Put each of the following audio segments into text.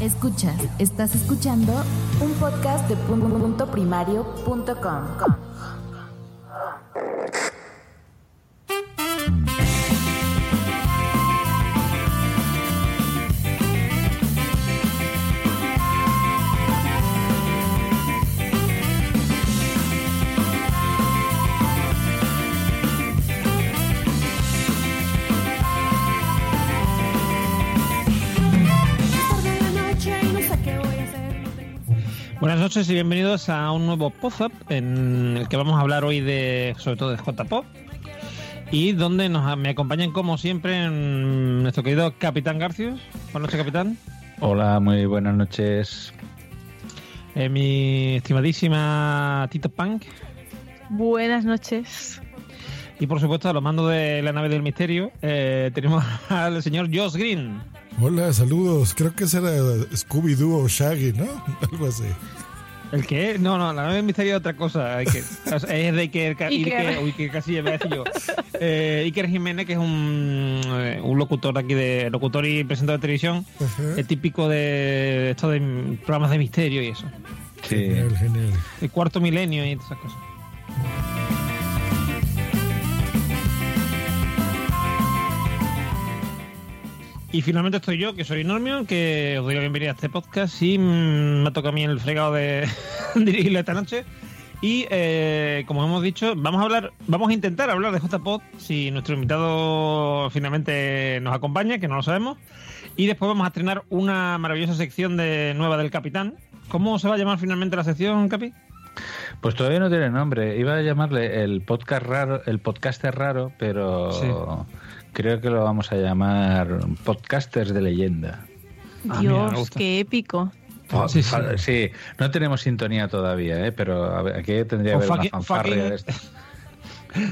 Escuchas, estás escuchando un podcast de punto Buenas noches y bienvenidos a un nuevo pop-up en el que vamos a hablar hoy de, sobre todo de J-Pop y donde nos, me acompañan como siempre nuestro querido Capitán Garcius. Buenas noches, Capitán. Hola, muy buenas noches. Eh, mi estimadísima Tito Punk. Buenas noches. Y por supuesto, a los mandos de la nave del misterio, eh, tenemos al señor Josh Green. Hola, saludos. Creo que ese era Scooby-Doo o Shaggy, ¿no? Algo así. ¿El qué? No, no, la nave misterio es otra cosa. es de Iker, Iker, Iker, Iker Casillas, voy a decir yo. Eh, Iker Jiménez, que es un, eh, un locutor aquí de locutor y presentador de televisión, es típico de esto de programas de misterio y eso. Sí. Genial, genial. El cuarto milenio y esas cosas. Y finalmente estoy yo, que soy Normion, que os doy la bienvenida a este podcast y mm, me toca a mí el fregado de dirigirlo esta noche. Y eh, como hemos dicho, vamos a hablar, vamos a intentar hablar de JPod si nuestro invitado finalmente nos acompaña, que no lo sabemos. Y después vamos a estrenar una maravillosa sección de nueva del Capitán. ¿Cómo se va a llamar finalmente la sección, Capi? Pues todavía no tiene nombre. Iba a llamarle el podcast raro, el podcaster raro, pero Sí. Creo que lo vamos a llamar podcasters de leyenda. Ah, Dios, qué épico. Fa- Sí, sí. fa- sí, no tenemos sintonía todavía, ¿eh? pero a ver, aquí tendría que haber fucking- una fanfarria fucking- de esto.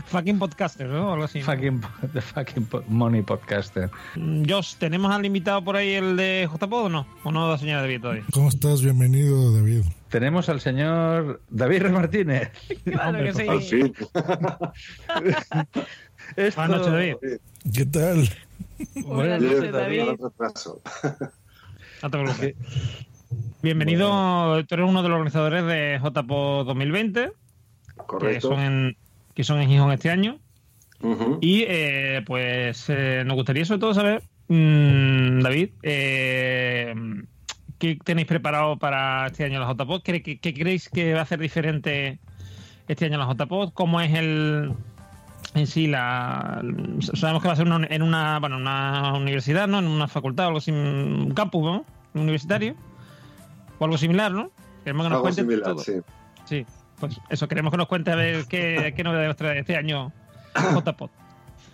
Fucking podcaster, ¿no? Algo así. ¿no? Fucking, the fucking money podcaster. Mm, Josh, ¿tenemos al invitado por ahí el de JPod o no? ¿O no da señal de vida todavía? ¿Cómo estás? Bienvenido, David. Tenemos al señor David. Martínez. Claro que sí. Esto- Buenas noches, David. ¿Qué tal? Buenas noches, David. No te preocupes. Bienvenido, tú eres uno de los organizadores de JPO 2020, que Correcto. son en, que son en Gijón este año. Y eh, pues eh, nos gustaría sobre todo saber, mm, David, eh, ¿qué tenéis preparado para este año la JPO? ¿Qué, qué, qué creéis que va a ser diferente este año la JPO? ¿Cómo es el en sí la sabemos que va a ser una- en una bueno una universidad no en una facultad o algo así un campus ¿no? universitario o algo similar no queremos que nos Algo cuentes similar, todo. sí. Sí, pues eso, queremos que nos cuente a ver qué, qué novedades trae este año JPod.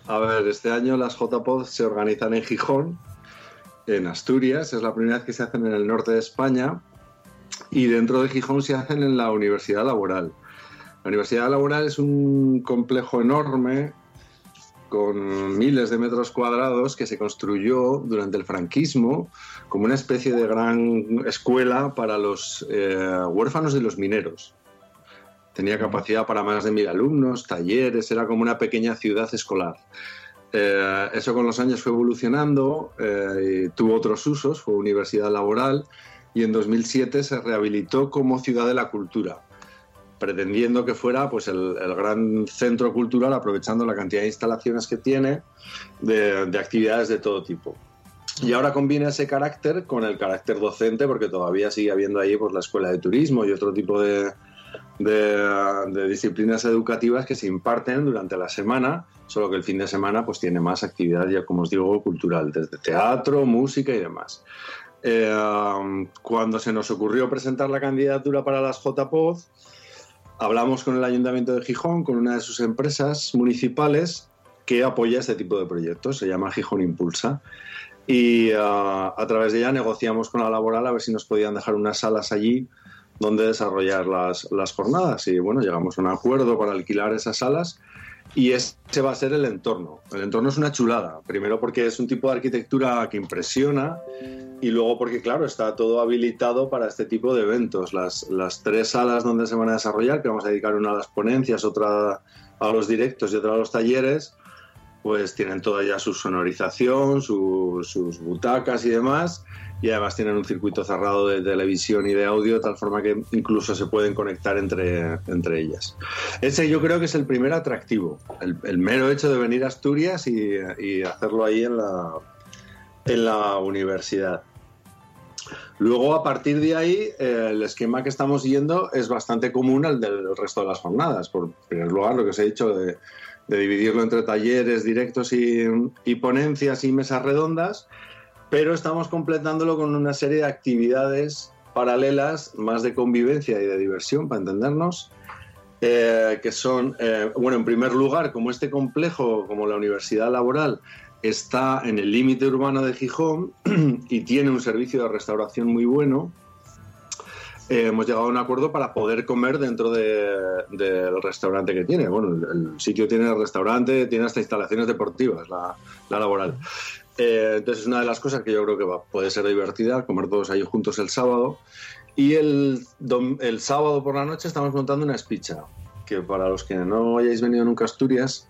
A ver, este año las JPOD se organizan en Gijón, en Asturias. Es la primera vez que se hacen en el norte de España. Y dentro de Gijón se hacen en la Universidad Laboral. La Universidad Laboral es un complejo enorme con miles de metros cuadrados que se construyó durante el franquismo como una especie de gran escuela para los eh, huérfanos de los mineros. Tenía capacidad para más de mil alumnos, talleres, era como una pequeña ciudad escolar. Eh, eso con los años fue evolucionando, eh, y tuvo otros usos, fue universidad laboral y en 2007 se rehabilitó como ciudad de la cultura, pretendiendo que fuera pues, el, el gran centro cultural, aprovechando la cantidad de instalaciones que tiene de, de actividades de todo tipo. Y ahora combina ese carácter con el carácter docente, porque todavía sigue habiendo ahí pues, la escuela de turismo y otro tipo de, de, de disciplinas educativas que se imparten durante la semana, solo que el fin de semana pues tiene más actividad, ya como os digo, cultural, desde teatro, música y demás. Eh, cuando se nos ocurrió presentar la candidatura para las JPOD, hablamos con el Ayuntamiento de Gijón, con una de sus empresas municipales que apoya este tipo de proyectos, se llama Gijón Impulsa. y ah, a través de ella negociamos con la laboral a ver si nos podían dejar unas salas allí donde desarrollar las, las jornadas. Y bueno, llegamos a un acuerdo para alquilar esas salas y ese va a ser el entorno. El entorno es una chulada. Primero porque es un tipo de arquitectura que impresiona y luego porque, claro, está todo habilitado para este tipo de eventos. Las, las tres salas donde se van a desarrollar, que vamos a dedicar una a las ponencias, otra a los directos y otra a los talleres, pues tienen toda ya su sonorización, su- sus butacas y demás. Y además tienen un circuito cerrado de televisión y de audio, de tal forma que incluso se pueden conectar entre, entre ellas. Ese yo creo que es el primer atractivo, el, mero hecho de venir a Asturias y, y hacerlo ahí en la, en la universidad. Luego, a partir de ahí, eh, el esquema que estamos siguiendo es bastante común al del resto de las jornadas. Por primer lugar, lo que os he dicho de, de dividirlo entre talleres, directos y, y ponencias y mesas redondas, pero estamos completándolo con una serie de actividades paralelas, más de convivencia y de diversión, para entendernos, eh, que son, eh, bueno, en primer lugar, como este complejo, como la Universidad Laboral, está en el límite urbano de Gijón y tiene un servicio de restauración muy bueno, eh, hemos llegado a un acuerdo para poder comer dentro de- del restaurante que tiene. Bueno, el, el sitio tiene restaurante, tiene hasta instalaciones deportivas, la laboral. Eh, entonces es una de las cosas que yo creo que va- puede ser divertida, comer todos ahí juntos el sábado. Y el, dom- el sábado por la noche estamos montando una espicha, que para los que no hayáis venido nunca a Asturias,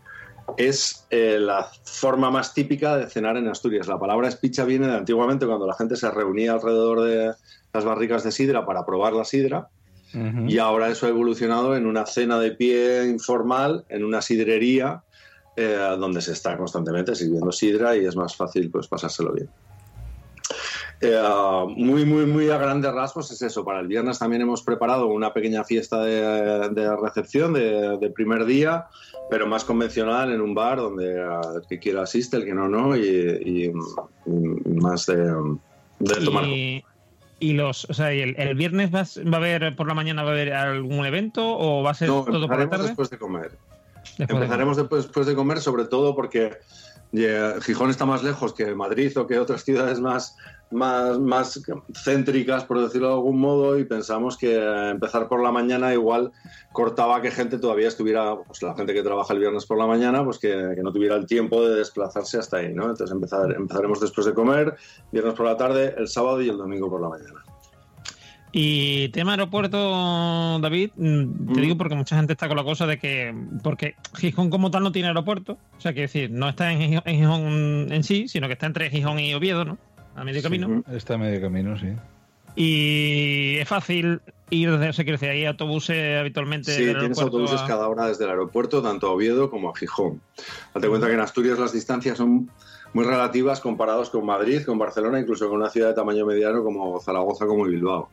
es eh, la forma más típica de cenar en Asturias. La palabra espicha viene de antiguamente cuando la gente se reunía alrededor de las barricas de sidra para probar la sidra. Y ahora eso ha evolucionado en una cena de pie informal, en una sidrería, eh, donde se está constantemente sirviendo sidra y es más fácil pues pasárselo bien. Eh, muy, muy, muy a grandes rasgos es eso. Para el viernes también hemos preparado una pequeña fiesta de, de recepción de, de primer día, pero más convencional en un bar donde el que quiera asiste, el que no, no, y, y- y más de, de tomar. Y, y los, o sea, y el, el viernes vas- va a haber por la mañana va a haber algún evento o va a ser No, todo por la tarde. después de comer. Después Empezaremos después, después de comer, sobre todo porque eh, Gijón está más lejos que Madrid o que otras ciudades más, más, más céntricas, por decirlo de algún modo, y pensamos que empezar por la mañana igual cortaba que gente todavía estuviera, pues la gente que trabaja el viernes por la mañana, pues que, que no tuviera el tiempo de desplazarse hasta ahí, ¿no? Entonces empezar, empezaremos después de comer, viernes por la tarde, el sábado y el domingo por la mañana. Y tema aeropuerto, David, mm, te Mm. digo porque mucha gente está con la cosa de que, porque Gijón como tal no tiene aeropuerto, o sea, quiero decir, no está en Gijón, en Gijón en sí, sino que está entre Gijón y Oviedo, ¿no? A medio camino. Está a medio camino, sí. Y es fácil ir desde, o sea, quiero decir, hay autobuses habitualmente. Sí, del tienes autobuses a- cada hora desde el aeropuerto, tanto a Oviedo como a Gijón. Date cuenta que en Asturias las distancias son muy relativas comparados con Madrid, con Barcelona, incluso con una ciudad de tamaño mediano como Zaragoza, como Bilbao.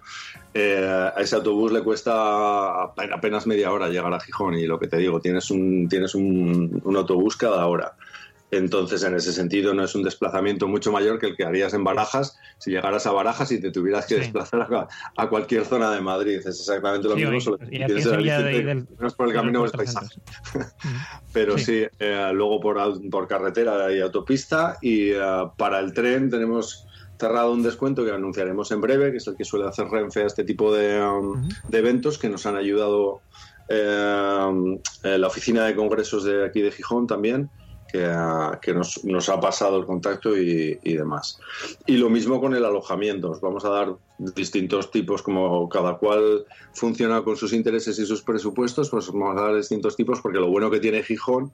Eh, a ese autobús le cuesta apenas media hora llegar a Gijón y lo que te digo, tienes un, tienes un autobús cada hora. Entonces, en ese sentido, no es un desplazamiento mucho mayor que el que harías en Barajas si llegaras a Barajas y te tuvieras que Sí. desplazar a, a cualquier zona de Madrid. Es exactamente lo Sí, mismo, solo que tienes el de- aliciente, del- menos por el camino aeropuerto paisaje. sí. Pero Sí. sí, eh, luego por, por carretera y autopista y eh, para el tren tenemos cerrado un descuento que anunciaremos en breve, que es el que suele hacer Renfe a este tipo de, um, de eventos que nos han ayudado eh, la oficina de congresos de aquí de Gijón también, que, ah, nos, ha pasado el contacto y, demás. Y lo mismo con el alojamiento. Os vamos a dar distintos tipos, como cada cual funciona con sus intereses y sus presupuestos, pues vamos a dar distintos tipos, porque lo bueno que tiene Gijón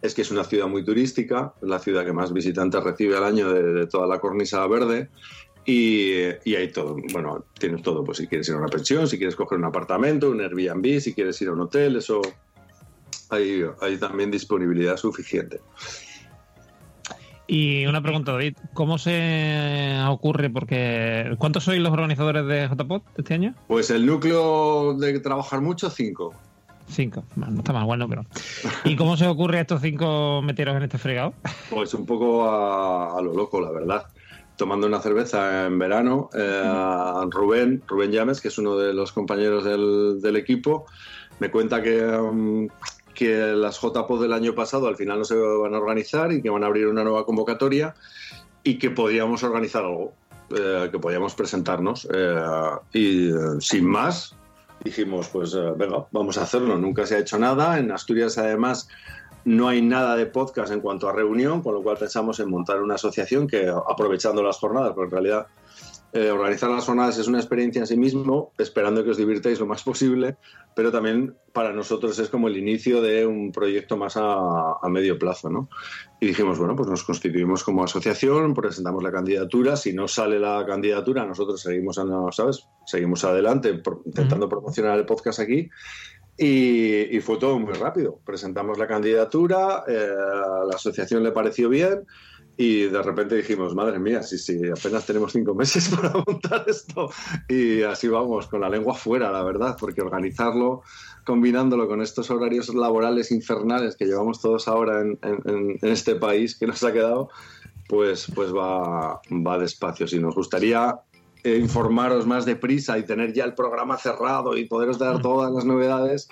es que es una ciudad muy turística, la ciudad que más visitantes recibe al año de, de toda la cornisa verde. Y, y hay todo, bueno, tienes todo, pues si quieres ir a una pensión, si quieres coger un apartamento, un Airbnb, si quieres ir a un hotel, eso hay, hay también disponibilidad suficiente. Y una pregunta, David, ¿cómo se ocurre? Porque ¿cuántos sois los organizadores de JPOT este año? Pues el núcleo de trabajar mucho, cinco. Cinco. No está mal bueno, pero. ¿Y cómo se ocurre a estos cinco meteros en este fregado? Pues un poco a, a lo loco, la verdad. Tomando una cerveza en verano, eh, Rubén, Rubén Llames, que es uno de los compañeros del, del equipo, me cuenta que, um, que las JPO del año pasado al final no se van a organizar y que van a abrir una nueva convocatoria y que podíamos organizar algo, eh, que podíamos presentarnos. eh, y eh, sin más, dijimos, pues eh, venga, vamos a hacerlo. Nunca se ha hecho nada. En Asturias, además, no hay nada de podcast en cuanto a reunión, con lo cual pensamos en montar una asociación que, aprovechando las jornadas, porque en realidad eh, organizar las jornadas es una experiencia en sí mismo, esperando que os divirtáis lo más posible, pero también para nosotros es como el inicio de un proyecto más a, a medio plazo, ¿no? Y dijimos, bueno, pues nos constituimos como asociación, presentamos la candidatura, si no sale la candidatura, nosotros seguimos, ¿sabes? Seguimos adelante pro- intentando promocionar el podcast aquí. Y, y fue todo muy rápido. Presentamos la candidatura, eh, a la asociación le pareció bien y de repente dijimos, madre mía, sí, sí, apenas tenemos cinco meses para montar esto. Y así vamos, con la lengua fuera, la verdad, porque organizarlo, combinándolo con estos horarios laborales infernales que llevamos todos ahora en, en- en este país que nos ha quedado, pues, pues va, va despacio. Si nos gustaría eh, informaros más deprisa y tener ya el programa cerrado y poderos dar todas las novedades,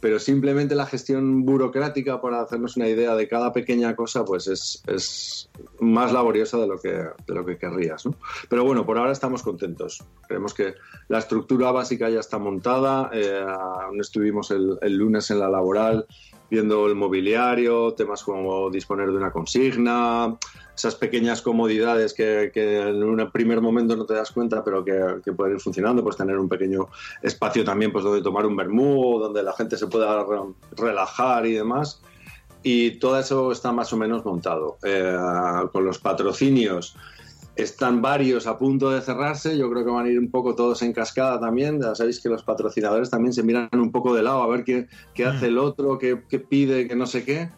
pero simplemente la gestión burocrática para hacernos una idea de cada pequeña cosa, pues es, es más laboriosa de lo que, de lo que querrías. ¿no? Pero bueno, por ahora estamos contentos. Creemos que la estructura básica ya está montada. eh, aún estuvimos el, el lunes en la laboral viendo el mobiliario, temas como disponer de una consigna, esas pequeñas comodidades que, que en un primer momento no te das cuenta, pero que, que pueden ir funcionando, pues tener un pequeño espacio también pues donde tomar un vermú, donde la gente se pueda re- relajar y demás. Y todo eso está más o menos montado. Eh, con los patrocinios están varios a punto de cerrarse. Yo creo que van a ir un poco todos en cascada también. Ya sabéis que los patrocinadores también se miran un poco de lado a ver qué, qué hace el otro, qué, qué pide, qué no sé qué.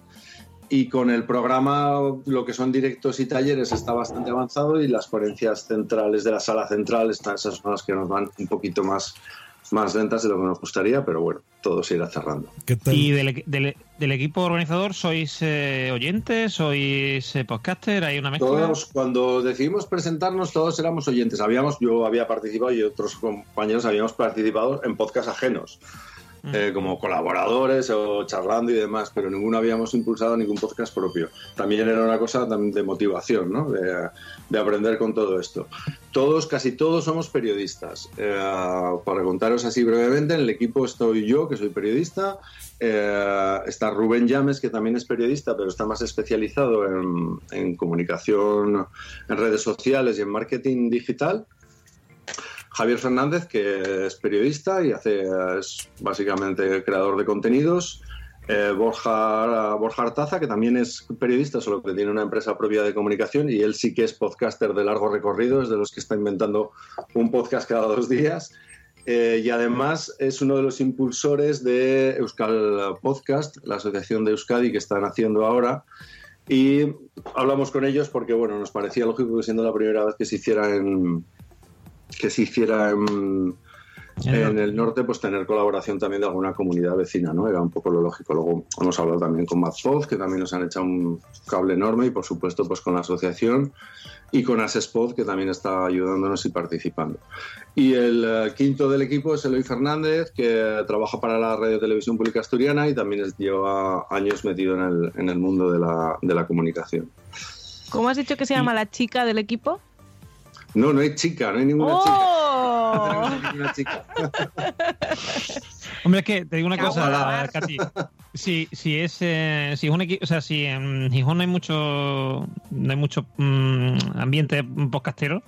Y con el programa, lo que son directos y talleres está bastante avanzado y las ponencias centrales de la sala central, están, esas son las que nos van un poquito más, más lentas de lo que nos gustaría, pero bueno, todo se irá cerrando. ¿Qué tal? ¿Y del, del- del equipo organizador sois eh, oyentes? ¿Sois eh, podcaster? ¿Hay una mezcla? Todos, cuando decidimos presentarnos, todos éramos oyentes. Habíamos, yo había participado y otros compañeros habíamos participado en podcasts ajenos, eh, como colaboradores o charlando y demás, pero ninguno habíamos impulsado ningún podcast propio. También era una cosa de motivación, ¿no? de, de aprender con todo esto. Todos, casi todos somos periodistas. Eh, para contaros así brevemente, en el equipo estoy yo, que soy periodista, eh, está Rubén Llames, que también es periodista, pero está más especializado en, en comunicación en redes sociales y en marketing digital. Javier Fernández, que es periodista y hace, es básicamente creador de contenidos. Eh, Borja, Borja Artaza, que también es periodista, solo que tiene una empresa propia de comunicación y él sí que es podcaster de largo recorrido, es de los que está inventando un podcast cada dos días. Eh, y además es uno de los impulsores de Euskal Podcast, la asociación de Euskadi que están haciendo ahora. Y hablamos con ellos porque bueno, nos parecía lógico que siendo la primera vez que se hiciera en que se hiciera en, en el norte, pues tener colaboración también de alguna comunidad vecina, ¿no? Era un poco lo lógico. Luego hemos hablado también con Mazpod, que también nos han echado un cable enorme, y por supuesto, pues con la asociación y con Asespod, que también está ayudándonos y participando. Y el eh, quinto del equipo es Eloy Fernández, que trabaja para la Radio Televisión Pública Asturiana y también es- lleva años metido en el, en el mundo de la, de la comunicación. ¿Cómo has dicho que se llama la chica del equipo? No, no hay chica, no hay ninguna chica. ¡Oh! No tenemos aquí ninguna chica. Hombre, es que te digo una cosa. Katy. Si, si es, eh, si es un equipo, o sea, si en Gijón no hay mucho, no hay mucho mm, ambiente podcastero,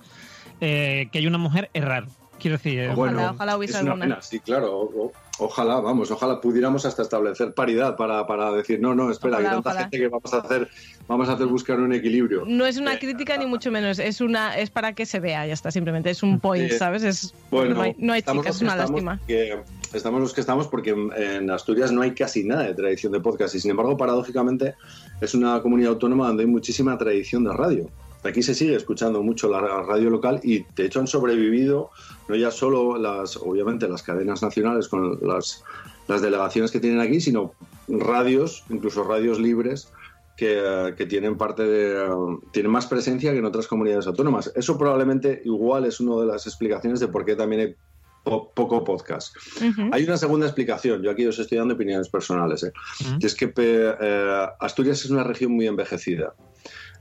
eh, que hay una mujer es raro. Quiero decir, eh, Ojalá, ojalá hubiese es una alguna. pena, sí, claro. o- o- ojalá, vamos, ojalá pudiéramos hasta establecer paridad para, para decir, no, no, espera, Ojalá, hay tanta ojalá. gente que vamos a hacer, vamos a hacer buscar un equilibrio. No es una Eh, crítica ni mucho menos, es una es para que se vea, ya está, simplemente es un point, Eh, ¿sabes? Es, Bueno, no hay, no hay estamos chicas, es una que estamos lástima. que- estamos los que estamos porque en Asturias no hay casi nada de tradición de podcast y sin embargo, paradójicamente, es una comunidad autónoma donde hay muchísima tradición de radio. Aquí se sigue escuchando mucho la radio local y de hecho han sobrevivido no ya solo las, obviamente, las cadenas nacionales con las, las delegaciones que tienen aquí, sino radios, incluso radios libres, que, que tienen parte de tienen más presencia que en otras comunidades autónomas. Eso probablemente igual es una de las explicaciones de por qué también hay po- poco podcast. Ujú. Hay una segunda explicación, yo aquí os estoy dando opiniones personales, ¿eh? Ujú. y es que eh, Asturias es una región muy envejecida.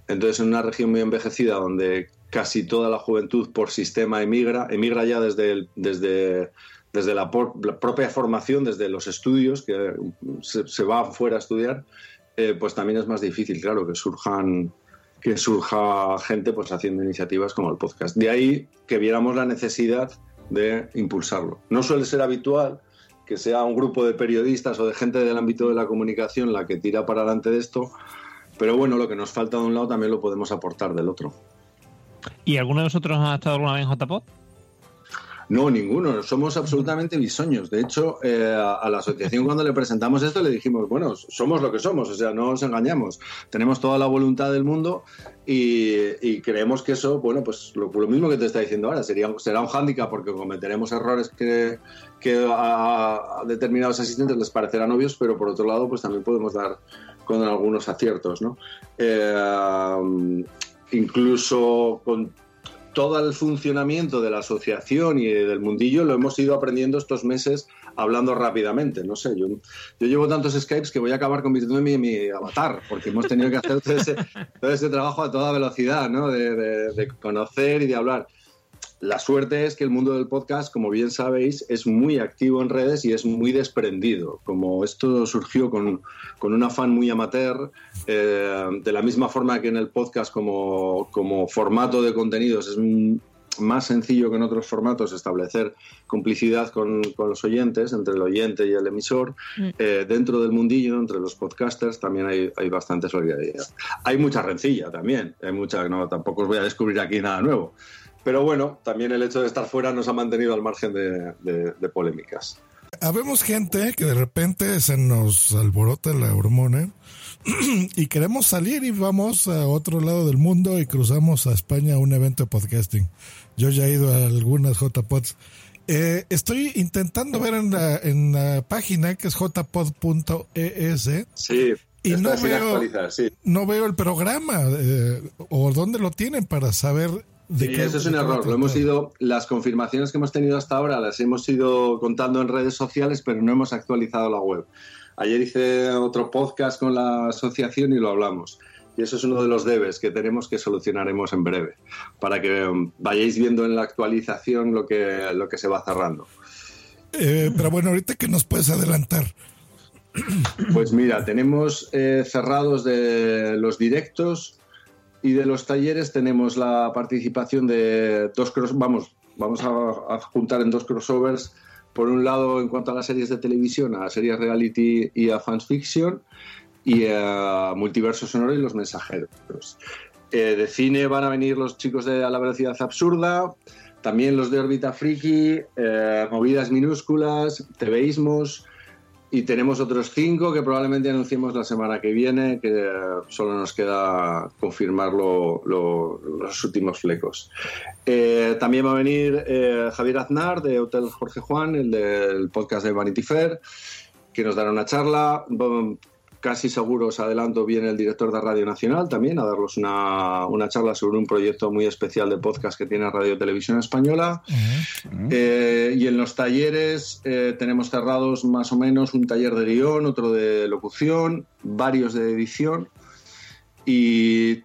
Entonces, en una región muy envejecida donde casi toda la juventud por sistema emigra, emigra ya desde, desde, desde la, por- la propia formación, desde los estudios, que se, se va fuera a estudiar, eh, pues también es más difícil, claro, que surjan que surja gente pues haciendo iniciativas como el podcast. De ahí que viéramos la necesidad de impulsarlo. No suele ser habitual que sea un grupo de periodistas o de gente del ámbito de la comunicación la que tira para adelante de esto, pero bueno, lo que nos falta de un lado también lo podemos aportar del otro. ¿Y alguno de vosotros ha estado alguna vez en JPod? No, ninguno. Somos absolutamente bisoños. De hecho, eh, a, a la asociación cuando le presentamos esto le dijimos, bueno, somos lo que somos, o sea, no nos engañamos. Tenemos toda la voluntad del mundo y, y creemos que eso, bueno, pues lo, lo mismo que te está diciendo ahora, sería, será un hándicap porque cometeremos errores que, que a, a determinados asistentes les parecerán obvios, pero por otro lado, pues también podemos dar con algunos aciertos, ¿no? Eh, incluso con todo el funcionamiento de la asociación y del mundillo lo hemos ido aprendiendo estos meses hablando rápidamente. No sé, yo, yo llevo tantos Skypes que voy a acabar convirtiéndome en mi, avatar, porque hemos tenido que hacer todo ese, trabajo a toda velocidad, ¿no? De- de conocer y de hablar. La suerte es que el mundo del podcast, como bien sabéis, es muy activo en redes y es muy desprendido. Como esto surgió con, con un afán muy amateur, eh, de la misma forma que en el podcast como, como formato de contenidos es mm, más sencillo que en otros formatos establecer complicidad con, con los oyentes, entre el oyente y el emisor, eh, dentro del mundillo, entre los podcasters, también hay, hay bastante solidaridad. Hay mucha rencilla también, hay mucha, no, tampoco os voy a descubrir aquí nada nuevo. Pero bueno, también el hecho de estar fuera nos ha mantenido al margen de, de- de polémicas. Habemos gente que de repente se nos alborota la hormona y queremos salir y vamos a otro lado del mundo y cruzamos a España a un evento de podcasting. Yo ya he ido a algunas JPods. Eh, estoy intentando ver en la, en la página que es jpod.es Sí, Y no veo- sí. no veo el programa eh, o dónde lo tienen para saber Sí, qué eso es un error. Lo hemos ido, las confirmaciones que hemos tenido hasta ahora las hemos ido contando en redes sociales, pero no hemos actualizado la web. Ayer hice otro podcast con la asociación y lo hablamos. Y eso es uno de los debes que tenemos que solucionaremos en breve, para que um, vayáis viendo en la actualización lo que, lo que se va cerrando. Eh, pero bueno, ahorita que nos puedes adelantar. Pues mira, tenemos eh, cerrados de los directos y de los talleres tenemos la participación de dos cross, vamos, vamos a, juntar en dos crossovers. Por un lado, en cuanto a las series de televisión, a series reality y a fans y a multiverso sonoro y los mensajeros. Eh, de cine van a venir los chicos de A la velocidad absurda, también los de órbita friki, eh, movidas minúsculas, TVismos, y tenemos otros cinco que probablemente anunciemos la semana que viene, que eh, solo nos queda confirmar lo- lo- los últimos flecos. Eh, también va a venir eh, Javier Aznar de Hotel Jorge Juan, el del podcast de Vanity Fair, que nos dará una charla. Casi seguro, os adelanto, viene el director de Radio Nacional también a darnos una, una charla sobre un proyecto muy especial de podcast que tiene Radio Televisión Española. Eh, y en los talleres eh, tenemos cerrados más o menos un taller de guion, otro de locución, varios de edición. Y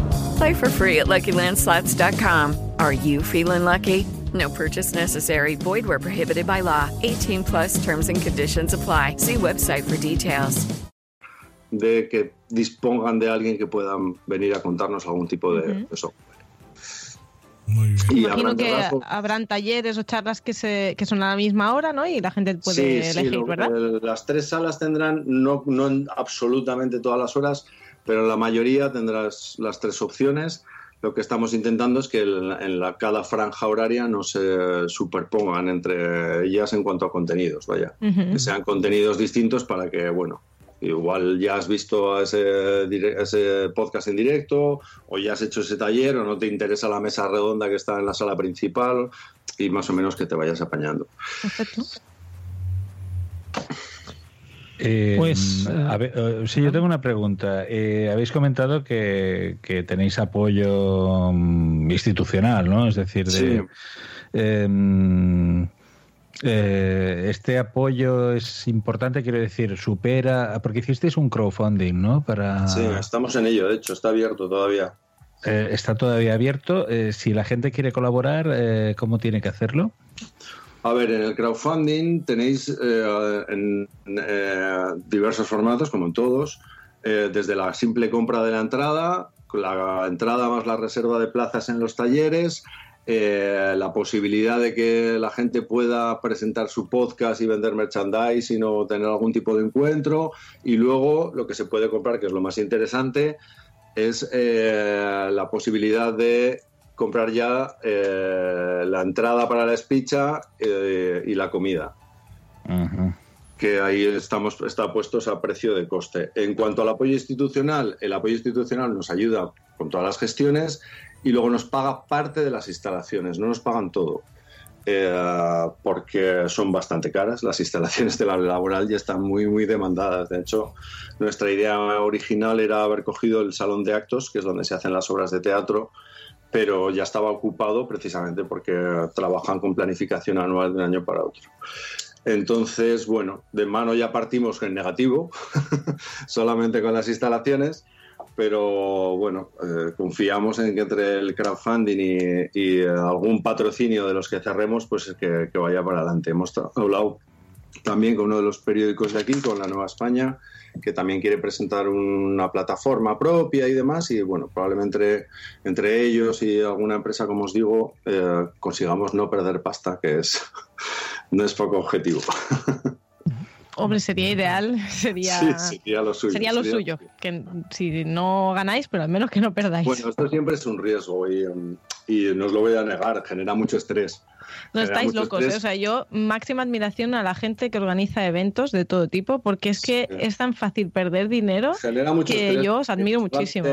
Play for free at LuckyLandSlots.com. Are you feeling lucky? No purchase necessary. Void where prohibited by law. 18 plus terms and conditions apply. See website for details. de que dispongan de alguien que puedan venir a contarnos algún tipo de Ujú. eso. Muy bien. Y Imagino habrán que habrán talleres o charlas que, se, que son a la misma hora, ¿no? Y la gente puede Sí, sí, elegir, lo- ¿verdad? las tres salas tendrán, no, no en absolutamente todas las horas, pero la mayoría tendrás las tres opciones. Lo que estamos intentando es que el- en la, cada franja horaria no se superpongan entre ellas en cuanto a contenidos, vaya. Que sean contenidos distintos para que, bueno, igual ya has visto ese, ese podcast en directo o ya has hecho ese taller o no te interesa la mesa redonda que está en la sala principal y más o menos que te vayas apañando. Perfecto. Eh, Pues, mm, a ver, eh, sí, yo tengo una pregunta. Eh, habéis comentado que, que tenéis apoyo mm, institucional, ¿no? Es decir, de, Sí. eh, mm, eh, este apoyo es importante, quiero decir, supera, porque hicisteis un crowdfunding, ¿no? Para, Sí, estamos en ello, de hecho, está abierto todavía. eh, está todavía abierto. Eh, si la gente quiere colaborar, eh, ¿cómo tiene que hacerlo? A ver, en el crowdfunding tenéis eh, en, eh, diversos formatos, como en todos, eh, desde la simple compra de la entrada, la entrada más la reserva de plazas en los talleres, eh, la posibilidad de que la gente pueda presentar su podcast y vender merchandising o tener algún tipo de encuentro, y luego lo que se puede comprar, que es lo más interesante, es eh, la posibilidad de comprar ya eh, la entrada para la espicha eh, y la comida, que ahí estamos está puestos a precio de coste. En cuanto al apoyo institucional, el apoyo institucional nos ayuda con todas las gestiones y luego nos paga parte de las instalaciones, no nos pagan todo. eh, porque son bastante caras. Las instalaciones de la laboral ya están muy, muy demandadas. De hecho, nuestra idea original era haber cogido el salón de actos, que es donde se hacen las obras de teatro, pero ya estaba ocupado precisamente porque trabajan con planificación anual de un año para otro. Entonces, bueno, de mano ya partimos en negativo, solamente con las instalaciones, pero bueno, eh, confiamos en que entre el crowdfunding y, eh, algún patrocinio de los que cerremos, pues que, que vaya para adelante. Hemos hablado también con uno de los periódicos de aquí, con la Nueva España, que también quiere presentar una plataforma propia y demás, y bueno, probablemente entre, entre ellos y alguna empresa, como os digo, eh, consigamos no perder pasta, que es no es poco objetivo. Hombre, sería ideal, sería, Sí, sería lo suyo. sería lo sería- suyo. Que si no ganáis, pero al menos que no perdáis. Bueno, esto siempre es un riesgo y, y no os lo voy a negar, genera mucho estrés. No estáis locos, ¿eh? o sea, yo máxima admiración a la gente que organiza eventos de todo tipo, porque es que es tan fácil perder dinero que estrés. yo os admiro muchísimo.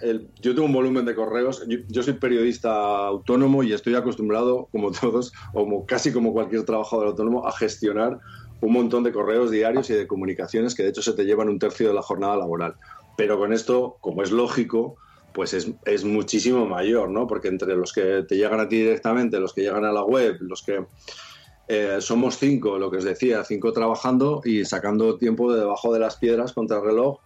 el- yo tengo un volumen de correos. Yo, yo soy periodista autónomo y estoy acostumbrado, como todos, o como, casi como cualquier trabajador autónomo, a gestionar un montón de correos diarios y de comunicaciones que de hecho se te llevan un tercio de la jornada laboral. Pero con esto, como es lógico, pues es, es muchísimo mayor, ¿no? Porque entre los que te llegan a ti directamente, los que llegan a la web, los que eh, somos cinco, lo que os decía, cinco trabajando y sacando tiempo de debajo de las piedras contra el reloj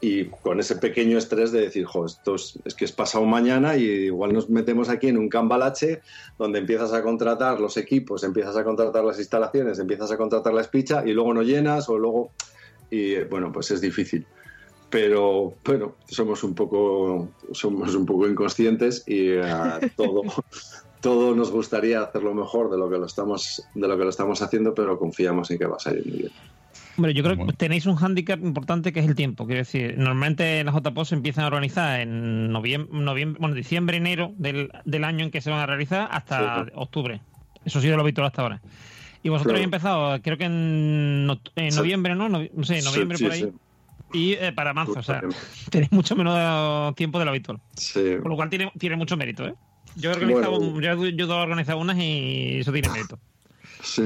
y con ese pequeño estrés de decir, jo, esto es, es que es pasado mañana y igual nos metemos aquí en un cambalache donde empiezas a contratar los equipos, empiezas a contratar las instalaciones, empiezas a contratar la espicha y luego no llenas o luego... Y bueno, pues es difícil. Pero bueno, somos un poco, somos un poco inconscientes y eh, todo, todo nos gustaría hacerlo mejor de lo que lo estamos, de lo que lo estamos haciendo, pero confiamos en que va a salir muy bien. Hombre, yo creo que tenéis un hándicap importante que es el tiempo. Quiero decir, normalmente las JPOS se empiezan a organizar en noviembre, noviembre bueno, diciembre, enero del, del año en que se van a realizar hasta Sí. octubre. Eso ha sido lo habitual hasta ahora. Y vosotros Claro. habéis empezado, creo que en, Sí. noviembre, ¿no? No sé, Sí, noviembre sí, por ahí. Y eh, para marzo, o sea, tenéis mucho menos tiempo de lo habitual. Sí. Con lo cual tiene, tiene mucho mérito, ¿eh? Yo he organizado, Bueno. un- yo he organizar unas y eso tiene mérito. Sí.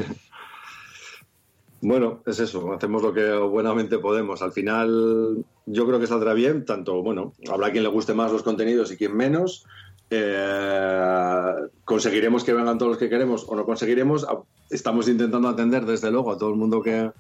Bueno, es eso, hacemos lo que buenamente podemos. Al final, yo creo que saldrá bien, tanto, bueno, habrá quien le guste más los contenidos y quien menos. Eh, conseguiremos que vengan todos los que queremos o no conseguiremos. Estamos intentando atender, desde luego, a todo el mundo que,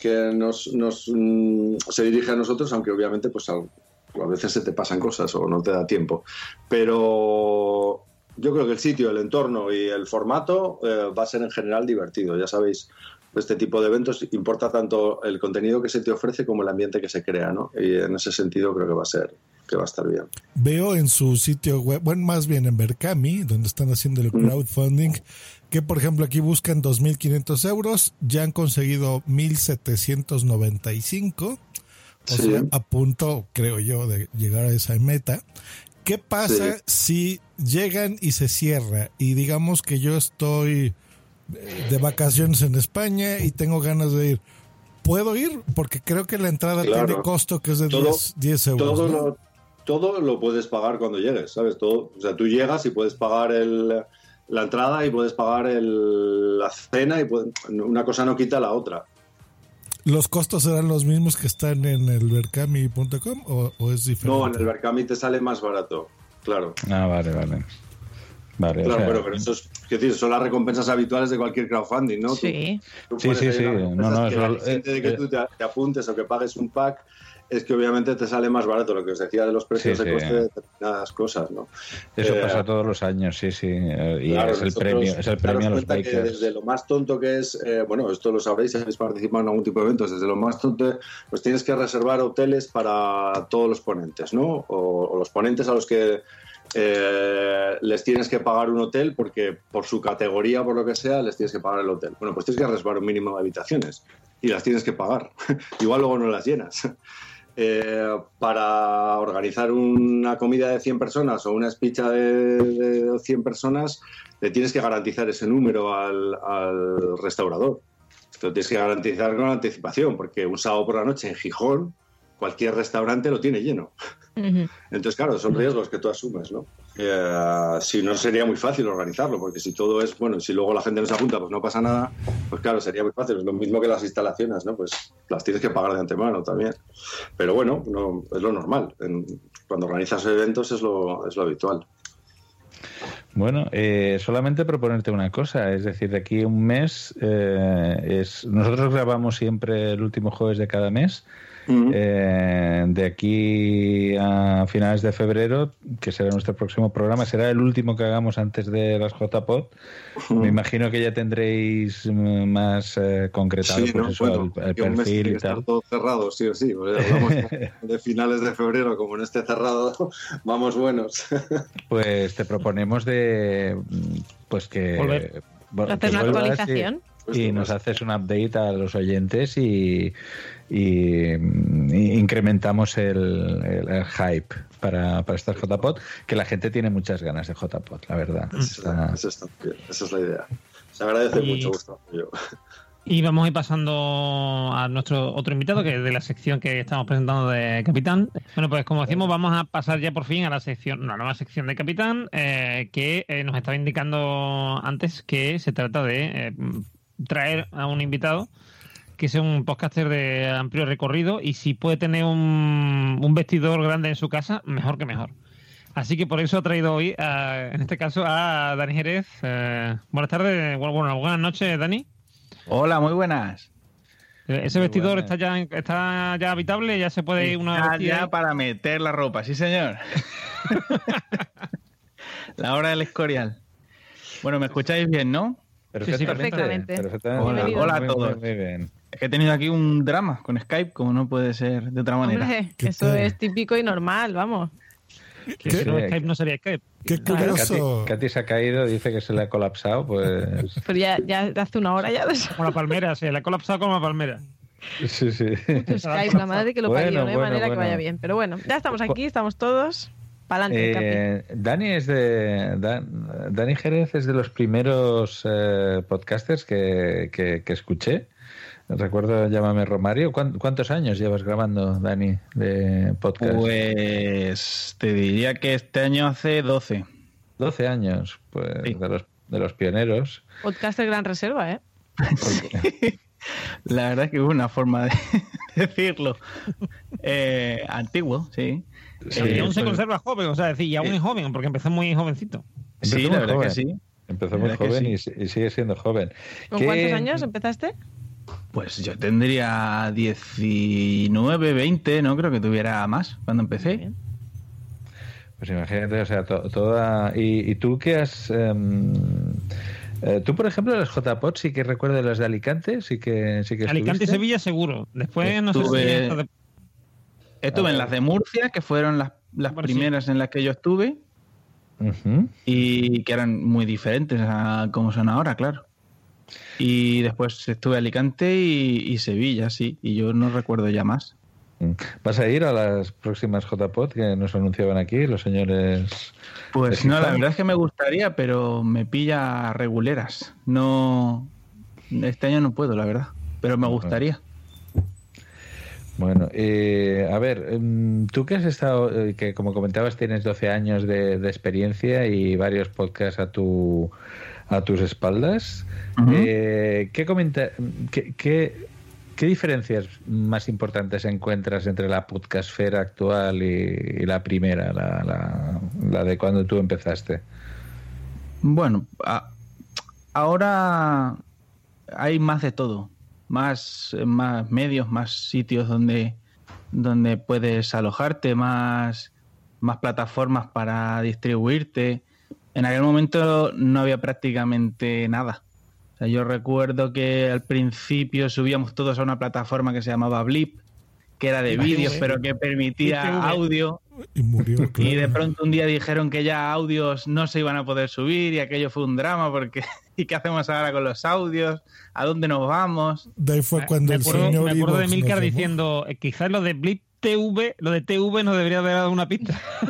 que nos, nos, mm, se dirige a nosotros, aunque obviamente, pues a, a veces se te pasan cosas o no te da tiempo. Pero yo creo que el sitio, el entorno y el formato eh, va a ser en general divertido. Ya sabéis, este tipo de eventos importa tanto el contenido que se te ofrece como el ambiente que se crea, ¿no? Y en ese sentido creo que va a ser, que va a estar bien. Veo en su sitio web, bueno, más bien en Berkami, donde están haciendo el crowdfunding, que por ejemplo aquí buscan 2.500 euros, ya han conseguido 1.795, o Sí. sea, a punto, creo yo, de llegar a esa meta. ¿Qué pasa si llegan y se cierra? Y digamos que yo estoy eh, de vacaciones en España y tengo ganas de ir. ¿Puedo ir? Porque creo que la entrada Claro. tiene costo que es de Todo- 10, 10 euros. Todo ¿no? lo, todo lo puedes pagar cuando llegues, ¿sabes? Todo, o sea, tú llegas y puedes pagar el, la entrada y puedes pagar el, la cena y puede- una cosa no quita la otra. ¿Los costos serán los mismos que están en el berkami.com o, o es diferente? No, en el Berkami te sale más barato, claro. Ah, vale, vale. Vale, o Claro, sea, pero, pero eso es, decir, son las recompensas habituales de cualquier crowdfunding, ¿no? Sí. tú Sí, sí, sí. No, no, eso- la gente de que eh, tú te, te apuntes o que pagues un pack es que obviamente te sale más barato lo que os decía de los precios Sí, de sí. coste de determinadas cosas, ¿no? Eso Eh, pasa todos los años, sí, sí. eh, Y Claro, es el nosotros premio, es el premio a los que desde lo más tonto que es, eh, bueno, esto lo sabréis si habéis participado en algún tipo de eventos, desde lo más tonto, pues tienes que reservar hoteles para todos los ponentes, ¿no? O, o los ponentes a los que eh, les tienes que pagar un hotel porque por su categoría, por lo que sea, les tienes que pagar el hotel. Bueno, pues tienes que reservar un mínimo de habitaciones y las tienes que pagar. Igual luego no las llenas. Eh, para organizar una comida de 100 personas o una espicha de, de 100 personas, le tienes que garantizar ese número al, al restaurador. Lo tienes que garantizar con anticipación, porque un sábado por la noche en Gijón, cualquier restaurante lo tiene lleno. Entonces, claro, son riesgos que tú asumes, ¿no? Eh, si no, sería muy fácil organizarlo, porque si todo es, bueno, si luego la gente no se apunta, pues no pasa nada, pues claro, sería muy fácil. Es lo mismo que las instalaciones, ¿no? Pues las tienes que pagar de antemano también. Pero bueno, no, es lo normal. En- cuando organizas eventos es lo, es lo habitual. Bueno, eh, solamente proponerte una cosa, es decir, de aquí a un mes, eh, es, nosotros grabamos siempre el último jueves de cada mes. Eh, de aquí a finales de febrero, que será nuestro próximo programa, será el último que hagamos antes de las JPod. Me imagino que ya tendréis más eh, concretado Sí, pues ¿no? eso, Bueno, el, el perfil y estar tal. todo cerrado, sí o sí. Pues hablamos de finales de febrero, como en este cerrado, vamos buenos. Pues te proponemos de pues que Volver. bueno, Hacer que una vuelvas y- Y, nos haces un update a los oyentes y, y, mm, y incrementamos el, el- el hype para, para estas JPod, que la gente tiene muchas ganas de JPod, la verdad. Está- Eso está bien, esa es la idea. Se agradece Y- mucho apoyo. Y vamos a ir pasando a nuestro otro invitado, que es de la sección que estamos presentando de Capitán. Bueno, pues como decimos, vamos a pasar ya por fin a la sección, una nueva sección de Capitán, eh, que eh, nos estaba indicando antes que se trata de eh, traer a un invitado que sea un podcaster de amplio recorrido y si puede tener un, un vestidor grande en su casa, mejor que mejor. Así que por eso ha traído hoy, a- en este caso, a Dani Jerez. Eh, buenas tardes, bueno, buenas noches, Dani. Hola, muy buenas. Eh, ¿Ese vestidor está ya está ya habitable? ¿Ya se puede ir uno a Está vestir ya ahí? para meter la ropa, sí señor. la hora del escorial. Bueno, ¿me escucháis bien, no? Perfectamente. perfectamente. Hola, Bienvenido. hola a todos. muy bien. Es que he tenido aquí un drama con Skype, como no puede ser de otra manera. Hombre, eso es típico y normal, vamos. Que si no, Skype no sería Skype. Qué Katy, curioso. Katy se ha caído, dice que se le ha colapsado, pues Pero ya, ya hace una hora ya de. Como la palmera, se le ha colapsado como la palmera. sí, sí. Skype, la madre que lo Bueno, parió, no hay bueno, manera que vaya bien. Pero bueno, ya estamos aquí, estamos todos. Pa'lante. Eh, Dani es de Dan- Dani Jerez es de los primeros eh, podcasters que, que- que escuché. Recuerdo Llámame Romario. ¿Cuán- ¿Cuántos años llevas grabando, Dani, de podcast? Pues te diría que este año hace 12. 12 años, pues de, los, de los pioneros. Podcaster Gran Reserva, ¿eh? La verdad es que hubo una forma de decirlo. Eh, antiguo, sí. Sí, Eh, y aún se pues- conserva joven, o sea, decir, y aún es joven, porque empezó muy jovencito. Sí, Empezó la muy verdad joven. que sí. Empezó muy joven sí. y y, sigue siendo joven. ¿Con ¿Qué- cuántos años empezaste? Pues yo tendría 19, 20, no creo que tuviera más cuando empecé. Pues imagínate, o sea, to- toda... ¿Y, y tú qué has... em, eh, tú, por ejemplo, las JPOT sí que recuerdas las de Alicante, sí que, sí que Alicante y? Sevilla seguro. Después no sé si Estuve- en las de Murcia, que fueron las las primeras en las que yo estuve y que eran muy diferentes a como son ahora, claro. Y después estuve Alicante y, y Sevilla, sí, y yo no recuerdo ya más. Mm. ¿Vas a ir a las próximas JPod que nos anunciaban aquí los señores? Pues no, la verdad es que me gustaría, pero me pilla reguleras. No, este año no puedo, la verdad, pero me gustaría. Bueno, eh, a ver, em, tú que has estado, eh, que como comentabas tienes 12 años de, de experiencia y varios podcasts a tu a tus espaldas, eh, ¿qué, comenta qué, qué- qué diferencias más importantes encuentras entre la podcastfera actual y, y la primera, la, la- la de cuando tú empezaste? Bueno, a- ahora hay más de todo, más, más medios, más sitios donde, donde puedes alojarte, más, más plataformas para distribuirte. En aquel momento no había prácticamente nada. O sea, yo recuerdo que al principio subíamos todos a una plataforma que se llamaba Blip, que era de vídeos, pero que permitía ITV. audio. Y murió, Y de pronto un día dijeron que ya audios no se iban a poder subir y aquello fue un drama porque ¿y qué hacemos ahora con los audios? ¿A dónde nos vamos? De ahí fue cuando me el acuerdo, señor me acuerdo de Milcar diciendo, eh, quizás lo de Blip TV, lo de TV nos debería haber dado una pista.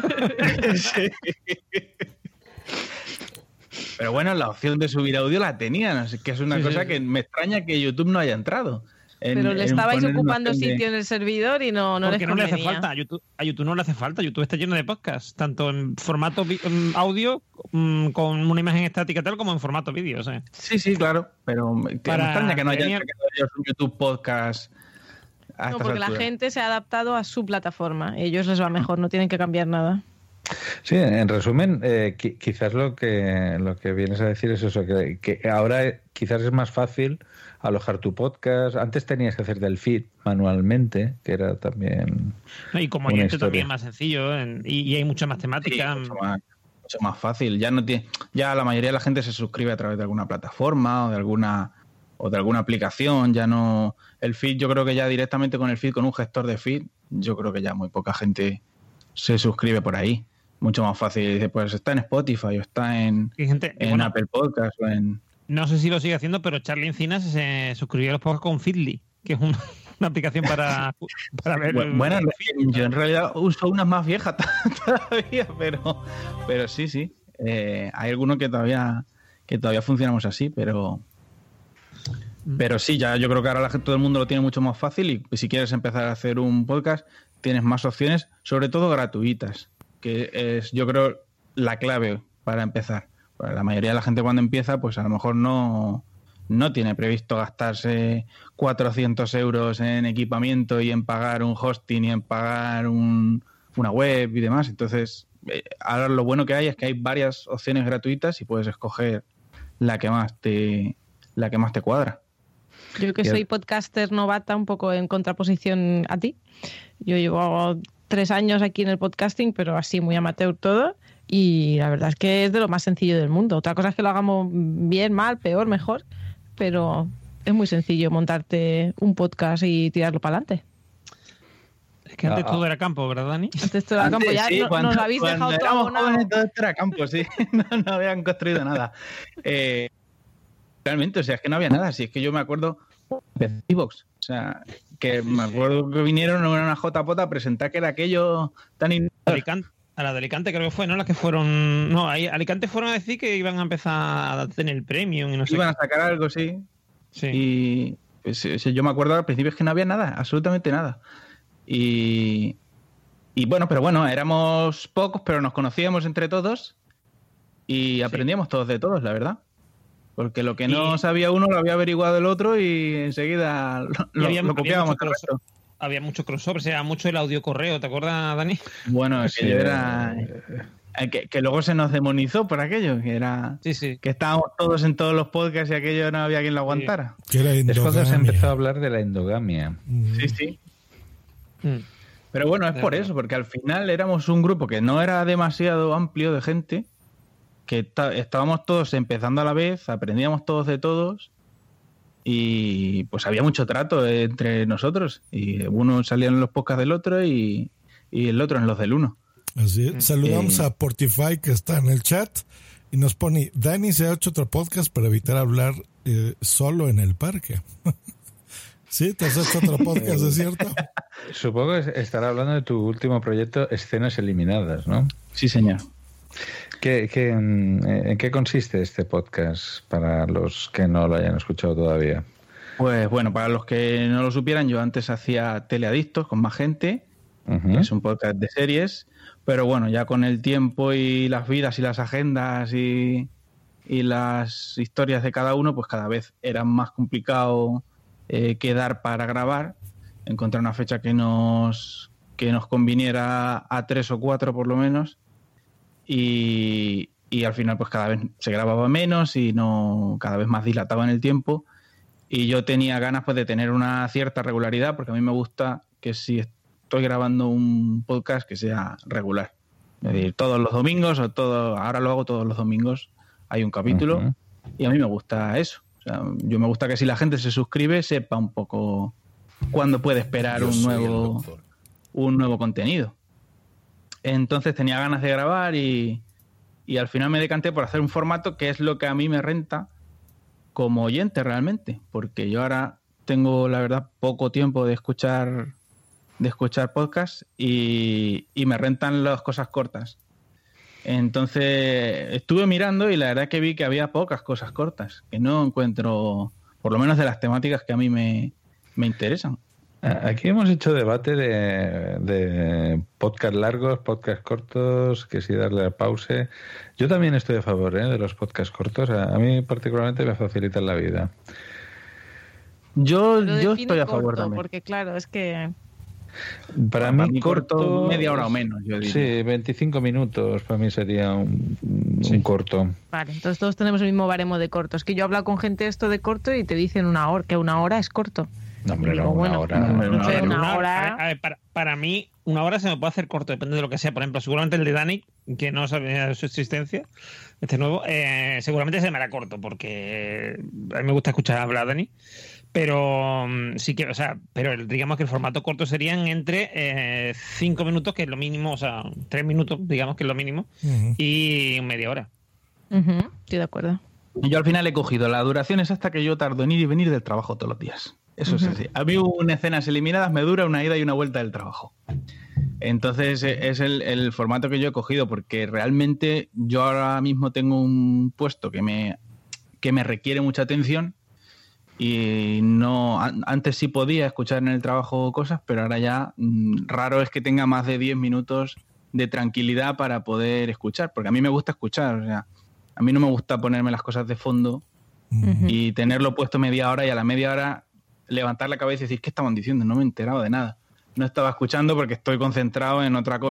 Pero bueno, la opción de subir audio la tenían, así que es una Sí, sí, cosa sí. que me extraña que YouTube no haya entrado. En- Pero le estabais ocupando de- sitio en el servidor y no, no Porque les no le hace falta. A YouTube, a YouTube no le hace falta. YouTube está lleno de podcasts, tanto en formato audio, mm, con una imagen estática tal, como en formato vídeo. o sea. Sí, sí, claro, pero que Para me extraña que no haya un YouTube podcast. a No, porque la gente se ha adaptado a su plataforma. Ellos les va mejor, no tienen que cambiar nada. Sí, en resumen, eh, qui- quizás lo que lo que vienes a decir es eso, que, que ahora quizás es más fácil alojar tu podcast. Antes tenías que hacer del feed manualmente, que era también... No, Y como Una oyente historia. también es más sencillo en- y, y hay mucha más Sí, temática. mucho, más, mucho más fácil. Ya no tiene, ya la mayoría de la gente se suscribe a través de alguna plataforma o de alguna o de alguna aplicación. Ya no el feed, yo creo que ya directamente con el feed, con un gestor de feed, yo creo que ya muy poca gente se suscribe por ahí. Mucho más fácil. Dice, pues está en Spotify o está en, gente, en bueno, Apple Podcast o en no sé si lo sigue haciendo, pero Charlie Encinas se suscribió a los podcasts con Feedly, que es una, una aplicación para, para ver. Bu- Bueno, yo en realidad uso unas más viejas todavía, pero, pero sí, sí. Eh, hay algunos que todavía que todavía funcionamos así, pero pero sí, ya yo creo que ahora la gente, todo el mundo lo tiene mucho más fácil y si quieres empezar a hacer un podcast tienes más opciones, sobre todo gratuitas, que es yo creo la clave para empezar. La mayoría de la gente cuando empieza, pues a lo mejor no no tiene previsto gastarse 400 euros en equipamiento y en pagar un hosting y en pagar un- una web y demás. Entonces, eh, ahora lo bueno que hay es que hay varias opciones gratuitas y puedes escoger la que más te, la que más te cuadra. Yo que soy podcaster novata, un poco en contraposición a ti. Yo llevo tres años aquí en el podcasting, pero así muy amateur todo. Y la verdad es que es de lo más sencillo del mundo. Otra cosa es que lo hagamos bien, mal, peor, mejor. Pero es muy sencillo montarte un podcast y tirarlo para adelante. Es que antes Ah, todo era campo, ¿verdad, Dani? Antes todo era campo. Ya sí, no- cuando- nos habéis cuando dejado todo jóvenes, todo esto era campo, sí. No, no habían construido nada. Eh, realmente, o sea, es que no había nada. Si es que yo me acuerdo de Evox. O sea, que me acuerdo que vinieron a una JPOT a presentar que era aquello tan Alicante, a la de Alicante creo que fue, ¿no? Las que fueron. No, ahí Alicante fueron a decir que iban a empezar a tener el premium y no sé. iban a sacar algo, sí. Sí. Y pues, yo me acuerdo al principio es que no había nada, absolutamente nada. Y, y bueno, pero bueno, éramos pocos, pero nos conocíamos entre todos y aprendíamos todos de todos, la verdad. Porque lo que no Y- sabía uno lo había averiguado el otro y enseguida lo, Y copiábamos. mucho. Había mucho crossover, o sea, mucho el audio correo, ¿te acuerdas, Dani? Bueno, Sí, era... eh, Que, que luego se nos demonizó por aquello, que era Sí, sí. que estábamos todos en todos los podcasts y aquello no había quien lo aguantara. Que era Es cuando se empezó a hablar de la endogamia. Mm. Sí, sí. Mm. Pero bueno, es por eso, porque al final éramos un grupo que no era demasiado amplio de gente, que estábamos todos empezando a la vez, aprendíamos todos de todos y pues había mucho trato entre nosotros y uno salía en los podcasts del otro y, y el otro en los del uno. Así es. Saludamos a Portify que está en el chat y nos pone, Dani se ha hecho otro podcast para evitar hablar eh, solo en el parque. sí, te has hecho otro podcast, ¿es cierto? Supongo que estará hablando de tu último proyecto, Escenas Eliminadas, ¿no? Sí, señor. ¿Qué, qué, en, en qué consiste este podcast para los que no lo hayan escuchado todavía? Pues bueno, para los que no lo supieran, yo antes hacía Teleadictos con más gente, que es un podcast de series, pero bueno, ya con el tiempo y las vidas y las agendas y, y las historias de cada uno, pues cada vez era más complicado eh, quedar para grabar, encontrar una fecha que nos, que nos conviniera a tres o cuatro por lo menos. Y, y al final pues cada vez se grababa menos y no cada vez más dilatado en el tiempo. Y yo tenía ganas pues de tener una cierta regularidad porque a mí me gusta que si estoy grabando un podcast que sea regular. Es decir todos los domingos o todo ahora lo hago todos los domingos hay un capítulo uh -huh. y a mí me gusta eso. O sea, yo me gusta que si la gente se suscribe sepa un poco cuándo puede esperar yo un nuevo un nuevo contenido entonces tenía ganas de grabar y, y al final me decanté por hacer un formato que es lo que a mí me renta como oyente realmente, porque yo ahora tengo la verdad poco tiempo de escuchar de escuchar podcast y, y, me rentan las cosas cortas. Entonces estuve mirando y la verdad que vi que había pocas cosas cortas, que no encuentro, por lo menos de las temáticas que a mí me, me interesan. Aquí hemos hecho debate de, de, podcast largos, podcast cortos, que si darle a pause. Yo también estoy a favor ¿eh? de los podcast cortos. A, a, mí particularmente me facilitan la vida. Yo, yo estoy a corto, favor también. Porque claro, es que... Para, para mí, mí corto, corto, media hora o menos. Yo diría. Sí, 25 minutos para mí sería un, sí. un, corto. Vale, entonces todos tenemos el mismo baremo de cortos. Que yo hablo con gente esto de corto y te dicen una hora, que una hora es corto. No, hombre, no, una bueno, hora. No, no sé, una, hora. A ver, para, para, mí, una hora se me puede hacer corto, depende de lo que sea. Por ejemplo, seguramente el de Dani, que no sabía su existencia, este nuevo, eh, seguramente se me hará corto, porque a mí me gusta escuchar hablar a Dani. Pero sí que, o sea, pero digamos que el formato corto serían entre eh, cinco minutos, que es lo mínimo, o sea, tres minutos, digamos que es lo mínimo, uh -huh. y media hora. Uh -huh. Estoy de acuerdo. Yo al final he cogido la duración es hasta que yo tardo en ir y venir del trabajo todos los días. Eso uh -huh. es así. A mí una escenas eliminadas me dura una ida y una vuelta del trabajo. Entonces es el, el, formato que yo he cogido porque realmente yo ahora mismo tengo un puesto que me, que me requiere mucha atención y no antes sí podía escuchar en el trabajo cosas, pero ahora ya mmm, raro es que tenga más de 10 minutos de tranquilidad para poder escuchar, porque a mí me gusta escuchar, o sea, a mí no me gusta ponerme las cosas de fondo uh -huh. y tenerlo puesto media hora y a la media hora levantar la cabeza y decir, ¿qué estaban diciendo? No me he enterado de nada. No estaba escuchando porque estoy concentrado en otra cosa.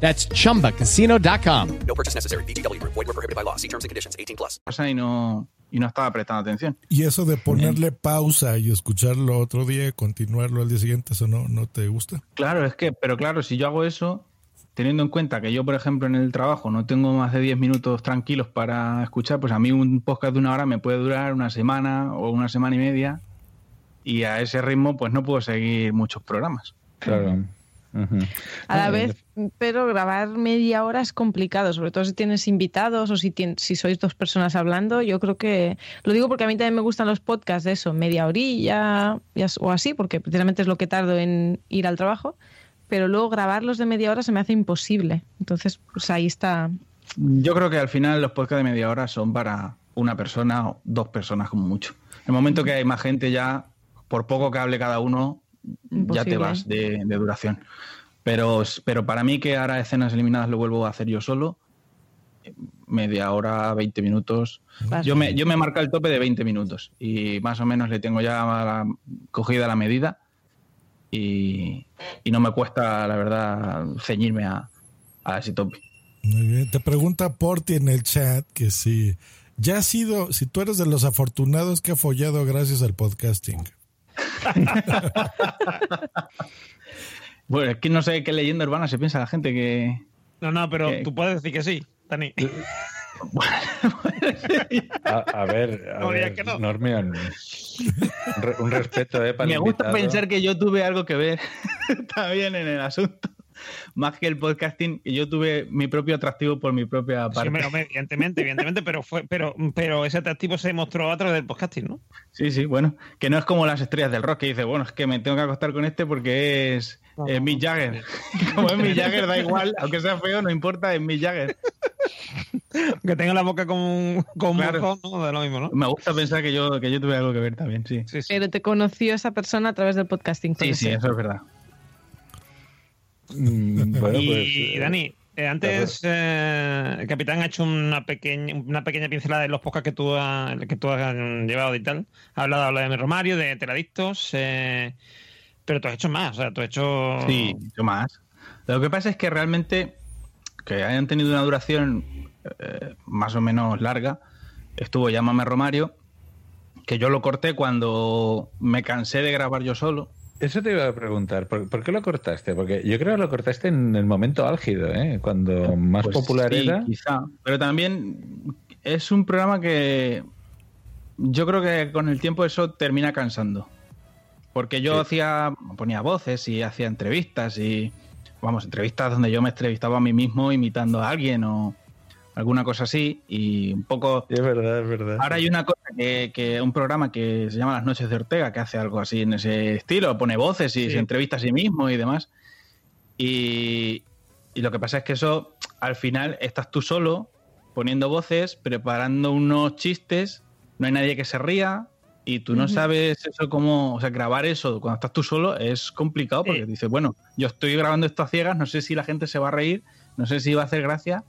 That's chumbacasino.com. No purchase necessary. BGW. Void were prohibited by law. See terms and conditions 18 plus. Y no, y no estaba prestando atención. Y eso de ponerle pausa y escucharlo otro día y continuarlo al día siguiente, ¿eso no, no te gusta? Claro, es que, pero claro, si yo hago eso, teniendo en cuenta que yo, por ejemplo, en el trabajo no tengo más de 10 minutos tranquilos para escuchar, pues a mí un podcast de una hora me puede durar una semana o una semana y media y a ese ritmo pues no puedo seguir muchos programas. Claro. Uh -huh. A la vez, pero grabar media hora es complicado, sobre todo si tienes invitados o si, tienes, si sois dos personas hablando. Yo creo que lo digo porque a mí también me gustan los podcasts de eso, media orilla o así, porque precisamente es lo que tardo en ir al trabajo. Pero luego grabarlos de media hora se me hace imposible. Entonces, pues ahí está. Yo creo que al final los podcasts de media hora son para, una persona o dos personas como mucho. En el momento que hay más gente ya, por poco que hable cada uno, ya te vas de, de duración. Pero, pero para mí que ahora escenas eliminadas lo vuelvo a hacer yo solo, media hora, 20 minutos. Vas Yo me, yo me marco el tope de 20 minutos y más o menos le tengo ya la- cogida la medida y, y no me cuesta, la verdad, ceñirme a, a ese tope. Muy bien. Te pregunta Porti en el chat que si ya has sido, si tú eres de los afortunados que ha follado gracias al podcasting. Bueno, es que no sé qué leyenda urbana se piensa la gente que... No, no, pero ¿Qué? tú puedes decir que sí, Dani. A, a ver, a No ver, que no. Normion. Un, re- un respeto, ¿eh? Para Me gusta invitado. pensar que yo tuve algo que ver también en el asunto. Más que el podcasting, y yo tuve mi propio atractivo por mi propia Sí, parte. hombre, hombre, evidentemente, evidentemente, pero fue, pero, pero ese atractivo se demostró a través del podcasting, ¿no? Sí, sí, bueno. Que no es como las estrellas del rock que dice, bueno, es que me tengo que acostar con este porque es, es Mick Jagger. Como es Mick Jagger, da igual, aunque sea feo, no importa, es Mick Jagger. Que tenga la boca como un, Claro. ¿no? De lo mismo, ¿no? Me gusta pensar que yo, que yo tuve algo que ver también, sí. Sí, sí. Pero te conoció esa persona a través del podcasting. Sí, sí, ser. eso es verdad. Mm, Bueno, y pues, eh, Dani, eh, antes eh, el capitán ha hecho una pequeña, una pequeña pincelada de los podcasts que tú, has, que tú has llevado y tal. Ha hablado, ha hablado de mi Romario, de Teladictos, eh, pero tú has hecho más, o sea, tú has hecho... Sí, mucho más. Lo que pasa es que realmente que hayan tenido una duración eh, más o menos larga, estuvo Llámame Romario, que yo lo corté cuando me cansé de grabar yo solo. Eso te iba a preguntar, ¿por, por qué lo cortaste? Porque yo creo que lo cortaste en el momento álgido, ¿eh? Cuando más Pues popular sí, era. quizá. Pero también es un programa que yo creo que con el tiempo eso termina cansando. Porque yo hacía, ponía voces y hacía entrevistas y, vamos, entrevistas donde yo me entrevistaba a mí mismo imitando a alguien o alguna cosa así y un poco... Es verdad, es verdad. Ahora hay una cosa que, que un programa que se llama Las Noches de Ortega que hace algo así en ese estilo, pone voces y Sí. se entrevista a sí mismo y demás. Y, y lo que pasa es que eso, al final, estás tú solo poniendo voces, preparando unos chistes, no hay nadie que se ría y tú no sabes eso cómo, o sea, grabar eso cuando estás tú solo es complicado porque dices, bueno, yo estoy grabando esto a ciegas, no sé si la gente se va a reír, no sé si va a hacer gracia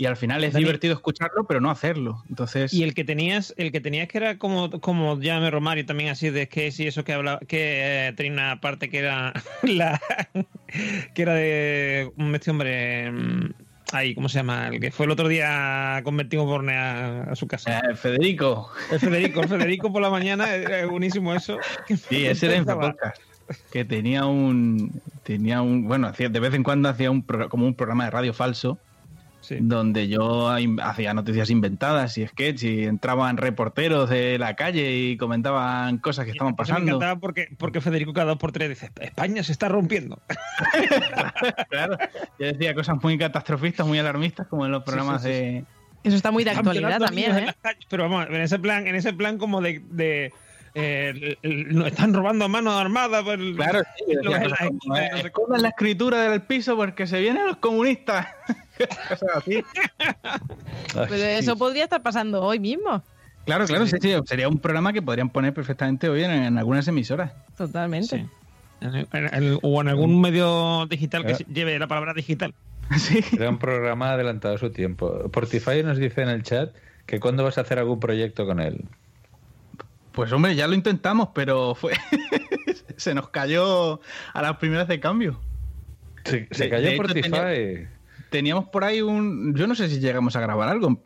y al final es Dani- divertido escucharlo, pero no hacerlo. Entonces, Y el que tenías, el que tenías que era como, como Llame Romario también así de que sí, eso que hablaba, que eh, tenía una parte que era la que era de este hombre mm, ahí, ¿cómo se llama? El que fue el otro día convertido Borne a, a su casa. Eh, Federico. El Federico, el Federico por la mañana, era buenísimo eso. Sí, ese era Infopodcast. Que tenía un. Tenía un. Bueno, hacía, de vez en cuando hacía un como un programa de radio falso. Donde yo hacía noticias inventadas y sketch y entraban reporteros de la calle y comentaban cosas que estaban Eso me pasando. encantaba porque, porque Federico cada dos por tres dice, España se está rompiendo. claro. Yo decía cosas muy catastrofistas, muy alarmistas, como en los programas sí, sí. de. Eso está muy de actualidad también, ¿eh? calles, Pero vamos, en ese plan, en ese plan como de, de eh, nos están robando a mano armada. Por el- Claro, sí, la eh, la escritura del piso porque se vienen los comunistas. Cosas así. Pero eso podría estar pasando hoy mismo. Claro, claro, sí, sí, sería un programa que podrían poner perfectamente hoy en, en algunas emisoras. Totalmente. En el- en el- o en algún medio digital que Claro. lleve la palabra digital. Era un programa adelantado a su tiempo. Portify nos dice en el chat que cuándo vas a hacer algún proyecto con él. Pues hombre, ya lo intentamos, pero fue se nos cayó a las primeras de cambio. Se, cayó de hecho, Portify. tenía- teníamos por ahí un. Yo no sé si llegamos a grabar algo.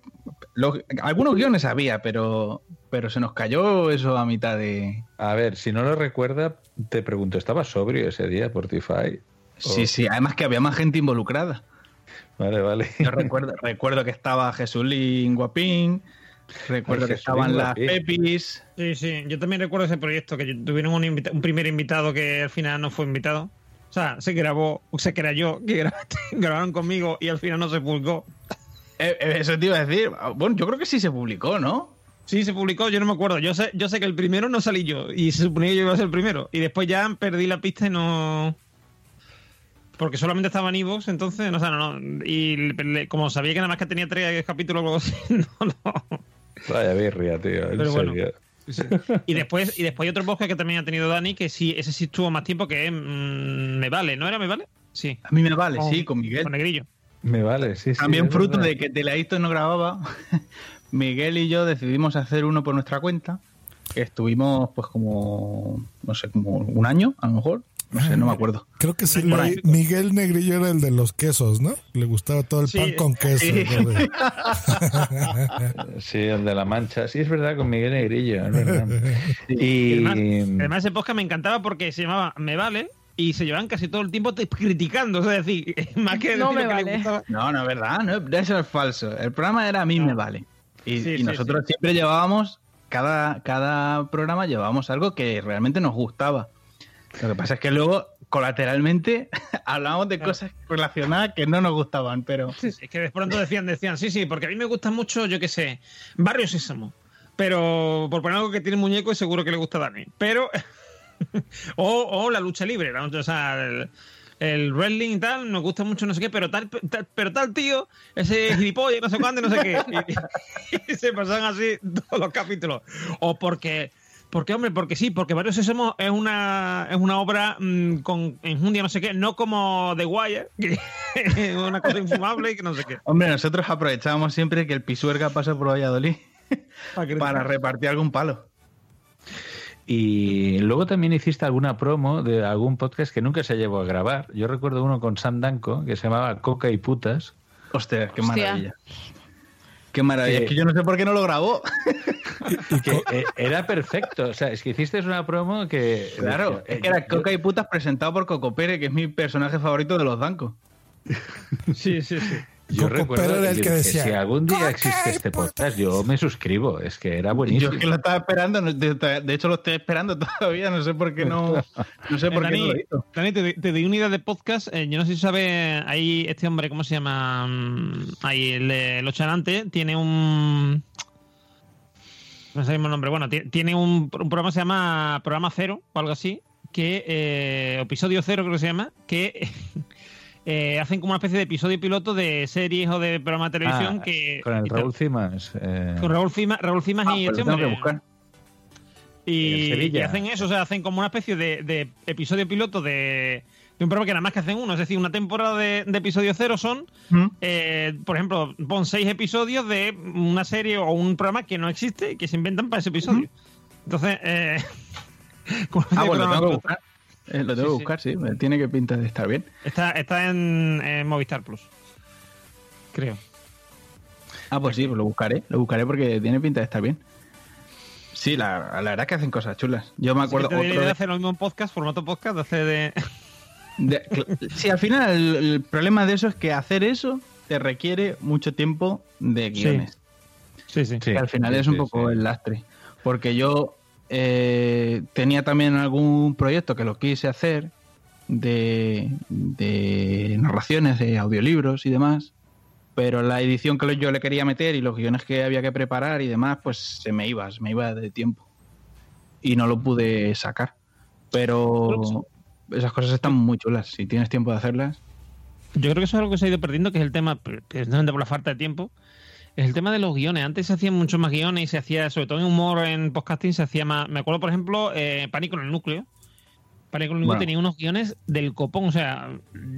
Los- algunos guiones había, pero, pero se nos cayó eso a mitad de. A ver, si no lo recuerda, te pregunto, ¿estaba sobrio ese día Portify? Sí, sí, además que había más gente involucrada. Vale, vale. Yo recuerdo, recuerdo que estaba Jesulín Guapín, recuerdo Ay, que Jesulín estaban las Guapín. Pepis. Sí, sí, yo también recuerdo ese proyecto, que tuvieron un, un primer invitado que al final no fue invitado. O sea, se grabó, se creyó que grabaron conmigo y al final no se publicó. Eh, eh, eso te iba a decir. Bueno, yo creo que sí se publicó, ¿no? Sí, se publicó, yo no me acuerdo. Yo sé, yo sé que el primero no salí yo y se suponía que yo iba a ser el primero. Y después ya perdí la pista y no. Porque solamente estaba en Evox, entonces, no, o sea, no, no. Y le- como sabía que nada más que tenía tres capítulos, luego sí, no, no. Vaya birria, tío. En Pero bueno. Sí. Y después, y después hay otro podcast que también ha tenido Dani, que sí, ese sí estuvo más tiempo, que es mm, Me Vale, ¿no era Me Vale? Sí. A mí me vale, sí, con Miguel. Con Negrillo. Me vale, sí, sí. También fruto verdad. de que Teleadictos no grababa, Miguel y yo decidimos hacer uno por nuestra cuenta, que estuvimos pues como, no sé, como un año a lo mejor, no sé, no me acuerdo. Creo que sí, Por ahí. leí- Miguel Negrillo era el de los quesos, ¿no? Le gustaba todo el Sí, pan con queso. sí. ¿no? De- Sí, el de la mancha. Sí, es verdad, con Miguel Negrillo, es verdad. Y. Además, además, ese podcast me encantaba porque se llamaba Me Vale y se llevaban casi todo el tiempo criticando, es decir, más que No decir me que vale. gustaba. No, no es verdad, no, eso es falso. El programa era a mí me vale. Y, Sí, y sí, nosotros siempre llevábamos, cada, cada programa llevábamos algo que realmente nos gustaba. Lo que pasa es que luego, colateralmente, hablábamos de cosas relacionadas que no nos gustaban, pero... Es que de pronto decían, decían, sí, sí, porque a mí me gusta mucho, yo qué sé, Barrio Sésamo. Pero por poner algo que tiene muñeco, es seguro que le gusta a Dani. Pero. o, o la lucha libre, la- o sea, el, el wrestling y tal, nos gusta mucho, no sé qué, pero tal, tal- pero tal tío, ese gilipollas, no sé cuándo, no sé qué. Y, y se pasan así todos los capítulos. O porque. Porque, hombre, porque sí, porque Barrio Sésamo es una, es una obra mm, con enjundia, no sé qué, no como The Wire, que es una cosa infumable y que no sé qué. Hombre, nosotros aprovechábamos siempre que el Pisuerga pasa por Valladolid para repartir algún palo. Y luego también hiciste alguna promo de algún podcast que nunca se llevó a grabar. Yo recuerdo uno con Sam Danko que se llamaba Coca y Putas. Hostia, qué Hostia. maravilla. Qué maravilla. Que- Es que yo no sé por qué no lo grabó. Que eh, era perfecto. O sea, es que hiciste una promo que. Claro, es que era Coca y Putas presentado por Coco Pérez, que es mi personaje favorito de los Dancos. Sí, sí, sí. Yo Coco recuerdo era el que decía, si algún día existe este podcast, yo me suscribo. Es que era Yo buenísimo. es que lo estaba esperando, no- de, de hecho lo estoy esperando todavía, no sé por qué no, no sé por qué no Dani, lo hizo. Dani, te, te doy una idea de podcast. eh, yo no sé si sabes, ahí este hombre, ¿cómo se llama? Mm, Ahí, el Chanantes, tiene un. No sé el nombre. Bueno, ti- tiene un, un programa que se llama Programa Cero o algo así. Que. eh, episodio Cero, creo que se llama. Que. eh, hacen como una especie de episodio piloto de series o de programa de televisión Ah, que. con el te- Raúl Cimas. eh, Con Raúl Cimas, Raúl Cimas Ah, y este hombre. buscar. Y, hacen eso, o sea, hacen como una especie de, de episodio piloto de, de un programa que nada más que hacen uno. Es decir, una temporada de, de episodio cero son, ¿Mm? eh, por ejemplo, pon seis episodios de una serie o un programa que no existe y que se inventan para ese episodio. Entonces, eh, Ah, programa tengo que buscar. Eh, lo tengo Sí, que sí. buscar, sí. Tiene que pinta de estar bien. Está, está en, en Movistar Plus. Creo. Ah, pues sí, pues lo buscaré. Lo buscaré porque tiene pinta de estar bien. Sí, la, la verdad es que hacen cosas chulas. Yo me acuerdo te la otro de hacer lo mismo en podcast, formato podcast, de hacer de. sí, al final el, el problema de eso es que hacer eso te requiere mucho tiempo de guiones. Sí, sí. sí, que al final sí, es un sí, poco sí. el lastre. Porque yo eh, tenía también algún proyecto que lo quise hacer de, de narraciones, de audiolibros y demás, pero la edición que yo le quería meter y los guiones que había que preparar y demás, pues se me iba, se me iba de tiempo. Y no lo pude sacar. Pero esas cosas están muy chulas. Si tienes tiempo de hacerlas. Yo creo que eso es algo que se ha ido perdiendo, que es el tema, precisamente por la falta de tiempo, es el tema de los guiones. Antes se hacían muchos más guiones y se hacía, sobre todo en humor, en podcasting, se hacía más. Me acuerdo, por ejemplo, eh, Pánico en el Núcleo. Pánico en el Núcleo Bueno. tenía unos guiones del copón, o sea,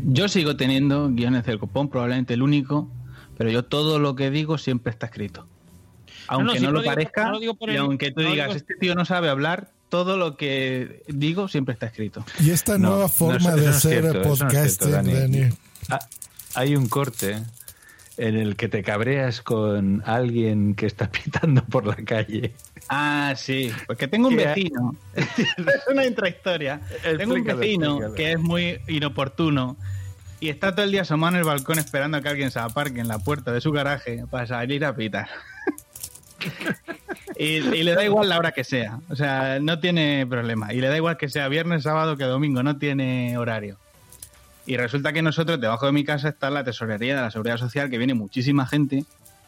Yo sigo teniendo guiones del copón, probablemente el único, pero yo todo lo que digo siempre está escrito. Aunque no, lo digo- parezca, no lo digo por y el- aunque tú digas, digo- este tío no sabe hablar, todo lo que digo siempre está escrito. Y esta No, nueva no, forma eso- de hacer podcasting, cierto, Dani. Dani. Ah, hay un corte en el que te cabreas con alguien que está pitando por la calle. Ah, sí, porque tengo un vecino. es una intrahistoria. Tengo un Explícalo, vecino explícalo. que es muy inoportuno y está todo el día asomado en el balcón esperando a que alguien se aparque en la puerta de su garaje para salir a pitar. y, y le da igual la hora que sea. O sea, no tiene problema. Y le da igual que sea viernes, sábado que domingo. No tiene horario. Y resulta que nosotros, debajo de mi casa, está la tesorería de la Seguridad Social, que viene muchísima gente.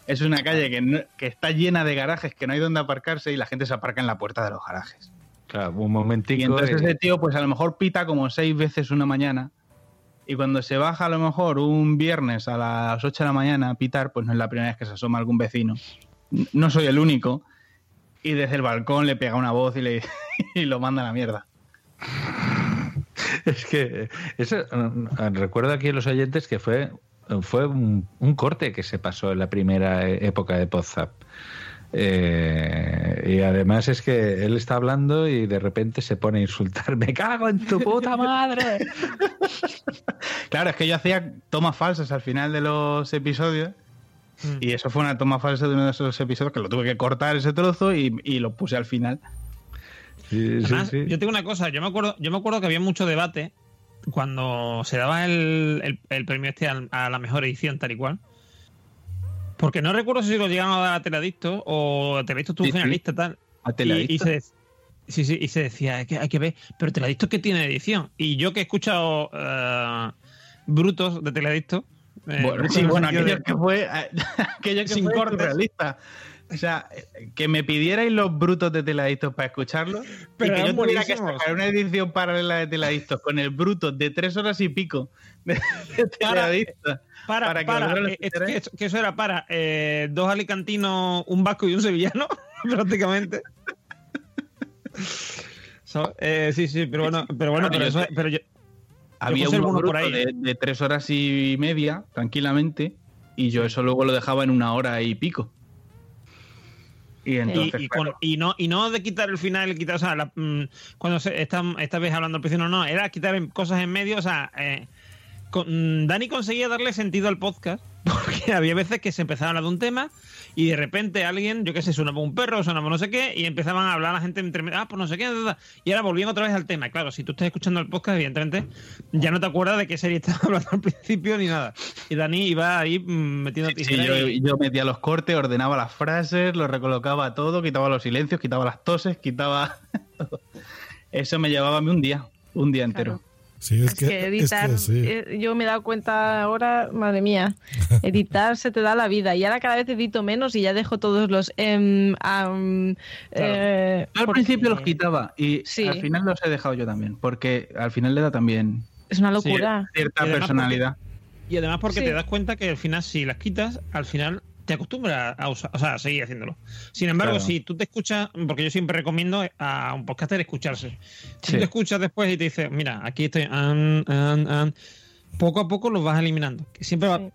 Es una calle que, no- que está llena de garajes, que no hay donde aparcarse y la gente se aparca en la puerta de los garajes. Claro, un momentico. Y entonces ese tío, pues a lo mejor pita como seis veces una mañana. Y cuando se baja a lo mejor un viernes a las 8 de la mañana a pitar, pues no es la primera vez que se asoma algún vecino no soy el único. Y desde el balcón le pega una voz y, le, y lo manda a la mierda. Es que eso, eh, recuerdo aquí a los oyentes que fue, fue un, un corte que se pasó en la primera e- época de Podzap. Eh, y además es que él está hablando y de repente se pone a insultar. ¡Me cago en tu puta madre! Claro, es que yo hacía tomas falsas al final de los episodios. Y eso fue una toma falsa de uno de esos episodios que lo tuve que cortar ese trozo y, y lo puse al final. Además, yo tengo una cosa, yo me acuerdo, yo me acuerdo que había mucho debate cuando se daba el, el- el premio este a, la mejor edición, tal y cual. Porque no recuerdo si lo llegaron a dar a Teladicto o Teladicto estuvo finalista, tal. ¿A Teladicto? y se, sí, sí, y se decía, hay que, hay que ver, pero Teladicto que tiene edición. Y yo que he escuchado eh, brutos de Teladicto. eh, Bueno, sí, bueno, aquello de- que fue, aquello que Sin fue cortes. surrealista. O sea, que me pidierais los brutos de Teladictos para escucharlo Pero y que yo tuviera que sacar una edición paralela de Teladictos con el bruto de tres horas y pico de, Teladictos. Para, Para que para, eh, es que, eso, que eso era para eh, dos alicantinos, un vasco y un sevillano, prácticamente. So, eh, sí, sí, pero bueno, pero bueno, pero eso, pero yo, Había alguno por bruto ahí. de, de tres horas y media, tranquilamente, y yo eso luego lo dejaba en una hora y pico. Y entonces, y, y con- y no y no de quitar el final, quitar, o sea, la- mm, cuando se, esta, esta vez hablando al principio, no, no, era quitar cosas en medio, o sea, eh, con- mm, Dani conseguía darle sentido al podcast, porque había veces que se empezaba a hablar de un tema y de repente alguien, yo qué sé, sonaba un perro, sonaba no sé qué, y empezaban a hablar la gente entre medio, ah, pues no sé qué, da, da, y ahora volvían otra vez al tema. Claro, si tú estás escuchando el podcast, evidentemente, ya no te acuerdas de qué serie estabas hablando al principio ni nada. Y Dani iba ahí mm, metiendo Sí, tijeras yo, y- yo metía los cortes, ordenaba las frases, lo recolocaba todo, quitaba los silencios, quitaba las toses, quitaba. Eso me llevaba a mí un día, un día entero. Sí, es, Es que editar, es que sí. eh, yo me he dado cuenta ahora, madre mía, editar se te da la vida. Y ahora cada vez edito menos y ya dejo todos los... eh, Yo al porque principio los quitaba y Sí. al final los he dejado yo también, porque al final le da también Es una locura. cierta personalidad. Y además porque Sí. te das cuenta que al final si las quitas, al final te acostumbras a usar, o sea, a seguir haciéndolo. Sin embargo, Claro. si tú te escuchas, porque yo siempre recomiendo a un podcaster escucharse. Si Sí. tú te escuchas después y te dices, mira, aquí estoy, an, an, an", poco a poco los vas eliminando. Que siempre va-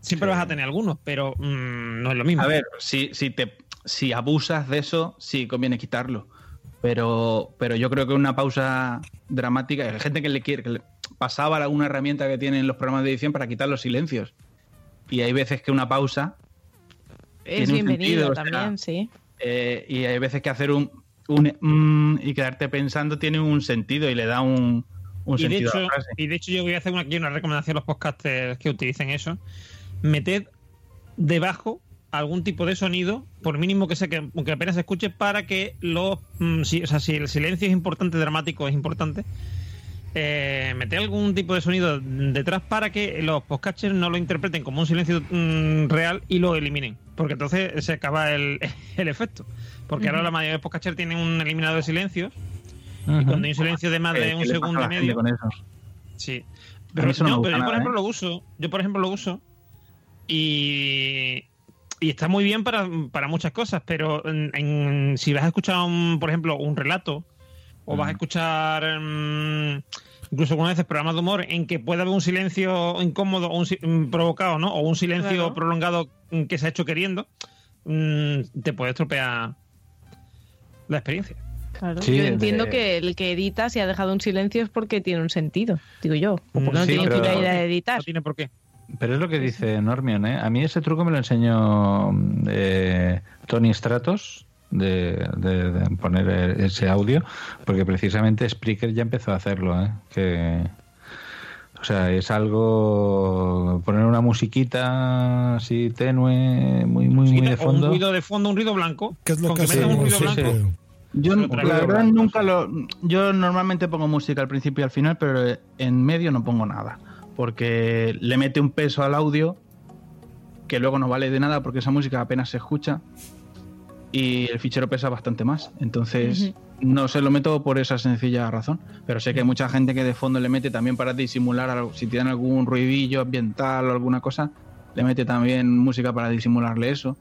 siempre vas a tener algunos, pero mm, no es lo mismo. A ver, si, si, te, si abusas de eso, sí conviene quitarlo. Pero, pero yo creo que una pausa dramática, hay gente que le quiere, que le pasaba alguna herramienta que tienen los programas de edición para quitar los silencios. Y hay veces que una pausa Es tiene un bienvenido sentido, o sea, también, sí. eh, y hay veces que hacer un, un mm, y quedarte pensando tiene un sentido y le da un, un y, de sentido a hecho, la frase. y de hecho yo voy a hacer una, aquí una recomendación a los podcasters que utilicen eso. Meted debajo algún tipo de sonido, por mínimo que sea que, aunque apenas se escuche, para que los mm, si, o sea, si el silencio es importante, dramático es importante, eh, meter algún tipo de sonido detrás para que los podcasters no lo interpreten como un silencio mm, real y lo eliminen. Porque entonces se acaba el, el efecto. Porque ahora la mayoría de podcasters tienen un eliminador de silencios. Y Ujú. cuando hay un silencio de más Eh, de ¿qué un segundo y medio. con eso? Sí. A Pero, eso no yo, me pero yo, por nada, ejemplo, ¿eh? lo uso. Yo, por ejemplo, lo uso. Y, y está muy bien para, para muchas cosas, pero en- en- si vas a escuchar, un, por ejemplo, un relato, o vas a escuchar mm, incluso algunas veces programas de humor en que puede haber un silencio incómodo o un si- mm, provocado, ¿no? O un silencio Claro. prolongado mm, que se ha hecho queriendo, mm, te puede estropear la experiencia. Claro. Sí, yo de- entiendo que el que edita si ha dejado un silencio es porque tiene un sentido, digo yo. O porque no Sí, tiene pero- finalidad de editar. No tiene por qué. Pero es lo que dice Normion, ¿eh? A mí ese truco me lo enseñó eh, Tony Stratos de, de- de poner ese audio, porque precisamente Spreaker ya empezó a hacerlo, ¿eh? Que, o sea, es algo poner una musiquita así tenue, muy muy muy de O un fondo. ruido de fondo, un ruido blanco. ¿Qué es lo que que un ruido blanco. Yo, la verdad, nunca lo. Yo normalmente pongo música al principio y al final, pero en medio no pongo nada. Porque le mete un peso al audio que luego no vale de nada porque esa música apenas se escucha y el fichero pesa bastante más. Entonces, no se lo meto por esa sencilla razón. Pero sé que hay mucha gente que de fondo le mete también para disimular, algo- si tienen algún ruidillo ambiental o alguna cosa, le mete también música para disimularle eso.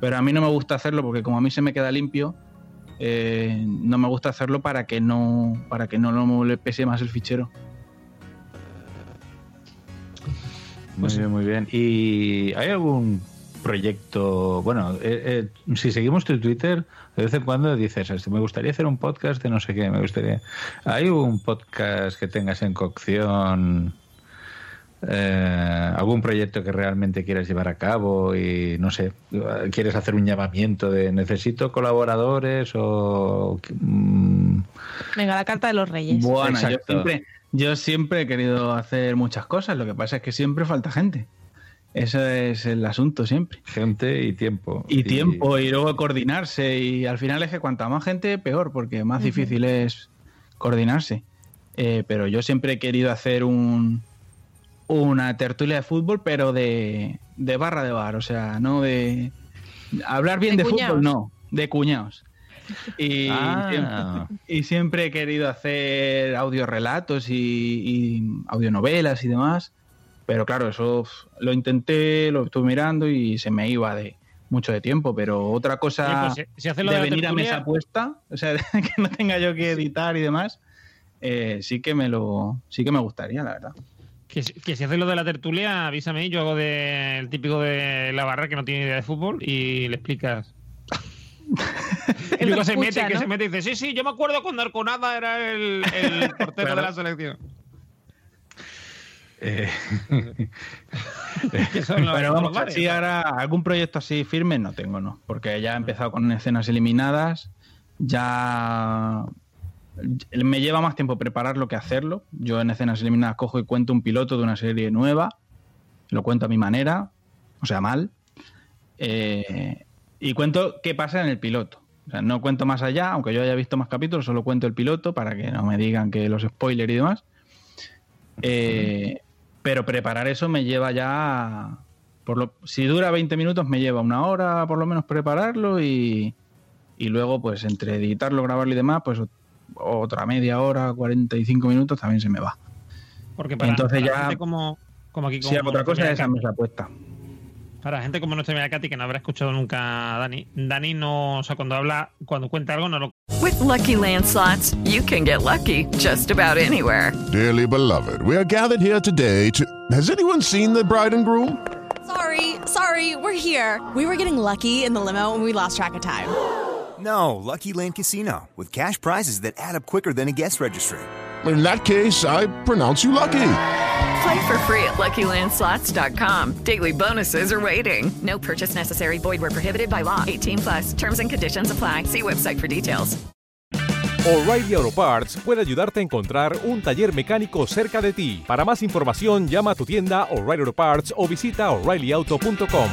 Pero a mí no me gusta hacerlo porque como a mí se me queda limpio, eh, no me gusta hacerlo para que no para que no lo- le pese más el fichero. Muy bien, muy bien. ¿Y hay algún proyecto? Bueno, eh, eh, si seguimos tu Twitter, de vez en cuando dices, "Este, me gustaría hacer un podcast de no sé qué, me gustaría... ¿Hay un podcast que tengas en cocción? Eh, ¿Algún proyecto que realmente quieras llevar a cabo y no sé, quieres hacer un llamamiento de necesito colaboradores o... mm, Venga, la carta de los reyes. Bueno, yo siempre, yo siempre he querido hacer muchas cosas, lo que pasa es que siempre falta gente. Eso es el asunto siempre. Gente y tiempo. Y, tiempo, y luego coordinarse. Y al final es que cuanta más gente, peor, porque más difícil es coordinarse. Eh, pero yo siempre he querido hacer un una tertulia de fútbol, pero de, de barra de bar, o sea, no de... Hablar bien De fútbol, no, de cuñados. Y, Ah. siempre, y siempre he querido hacer audiorelatos y, y audionovelas y demás. Pero claro, eso lo intenté, lo estuve mirando y se me iba de mucho de tiempo. Pero otra cosa pues, si- si haces lo de venir a mesa puesta, o sea, que no tenga yo que editar y demás, eh, sí que me lo, sí que me gustaría, la verdad. Que, que si haces lo de la tertulia, avísame. Yo hago de, el típico de la barra que no tiene idea de fútbol y le explicas. y luego se mete, que se mete y dice: Sí, sí, yo me acuerdo cuando Arconada era el, el portero de la selección. Eh, Pero vamos, así ahora algún proyecto así firme no tengo, no. Porque ya he empezado con escenas eliminadas, ya me lleva más tiempo prepararlo que hacerlo. Yo en escenas eliminadas cojo y cuento un piloto de una serie nueva, lo cuento a mi manera, o sea, mal, eh, y cuento qué pasa en el piloto. O sea, no cuento más allá, aunque yo haya visto más capítulos, solo cuento el piloto para que no me digan que los spoilers y demás. Eh, pero preparar eso me lleva ya. Por lo, si dura 20 minutos, me lleva una hora por lo menos prepararlo y, y luego, pues entre editarlo, grabarlo y demás, pues otra media hora, 45 minutos también se me va. Porque para, Entonces para ya- como, como aquí, como Si hago otra cosa, nuestra esa amiga me la puesta. Katy- para gente como nuestra amiga Katy, que no habrá escuchado nunca a Dani, Dani no, o sea, cuando habla, cuando cuenta algo, no lo With Lucky Land slots, you can get lucky just about anywhere. Dearly beloved, we are gathered here today to. Has anyone seen the bride and groom? Sorry, sorry, we're here. We were getting lucky in the limo and we lost track of time. No, Lucky Land Casino, with cash prizes that add up quicker than a guest registry. In that case, I pronounce you lucky. Play for free at LuckyLandSlots.com. Daily bonuses are waiting. No purchase necessary. Void where prohibited by law. 18 plus. Terms and conditions apply. See website for details. O'Reilly Auto Parts puede ayudarte a encontrar un taller mecánico cerca de ti. Para más información, llama a tu tienda O'Reilly Auto Parts o visita oreillyauto.com.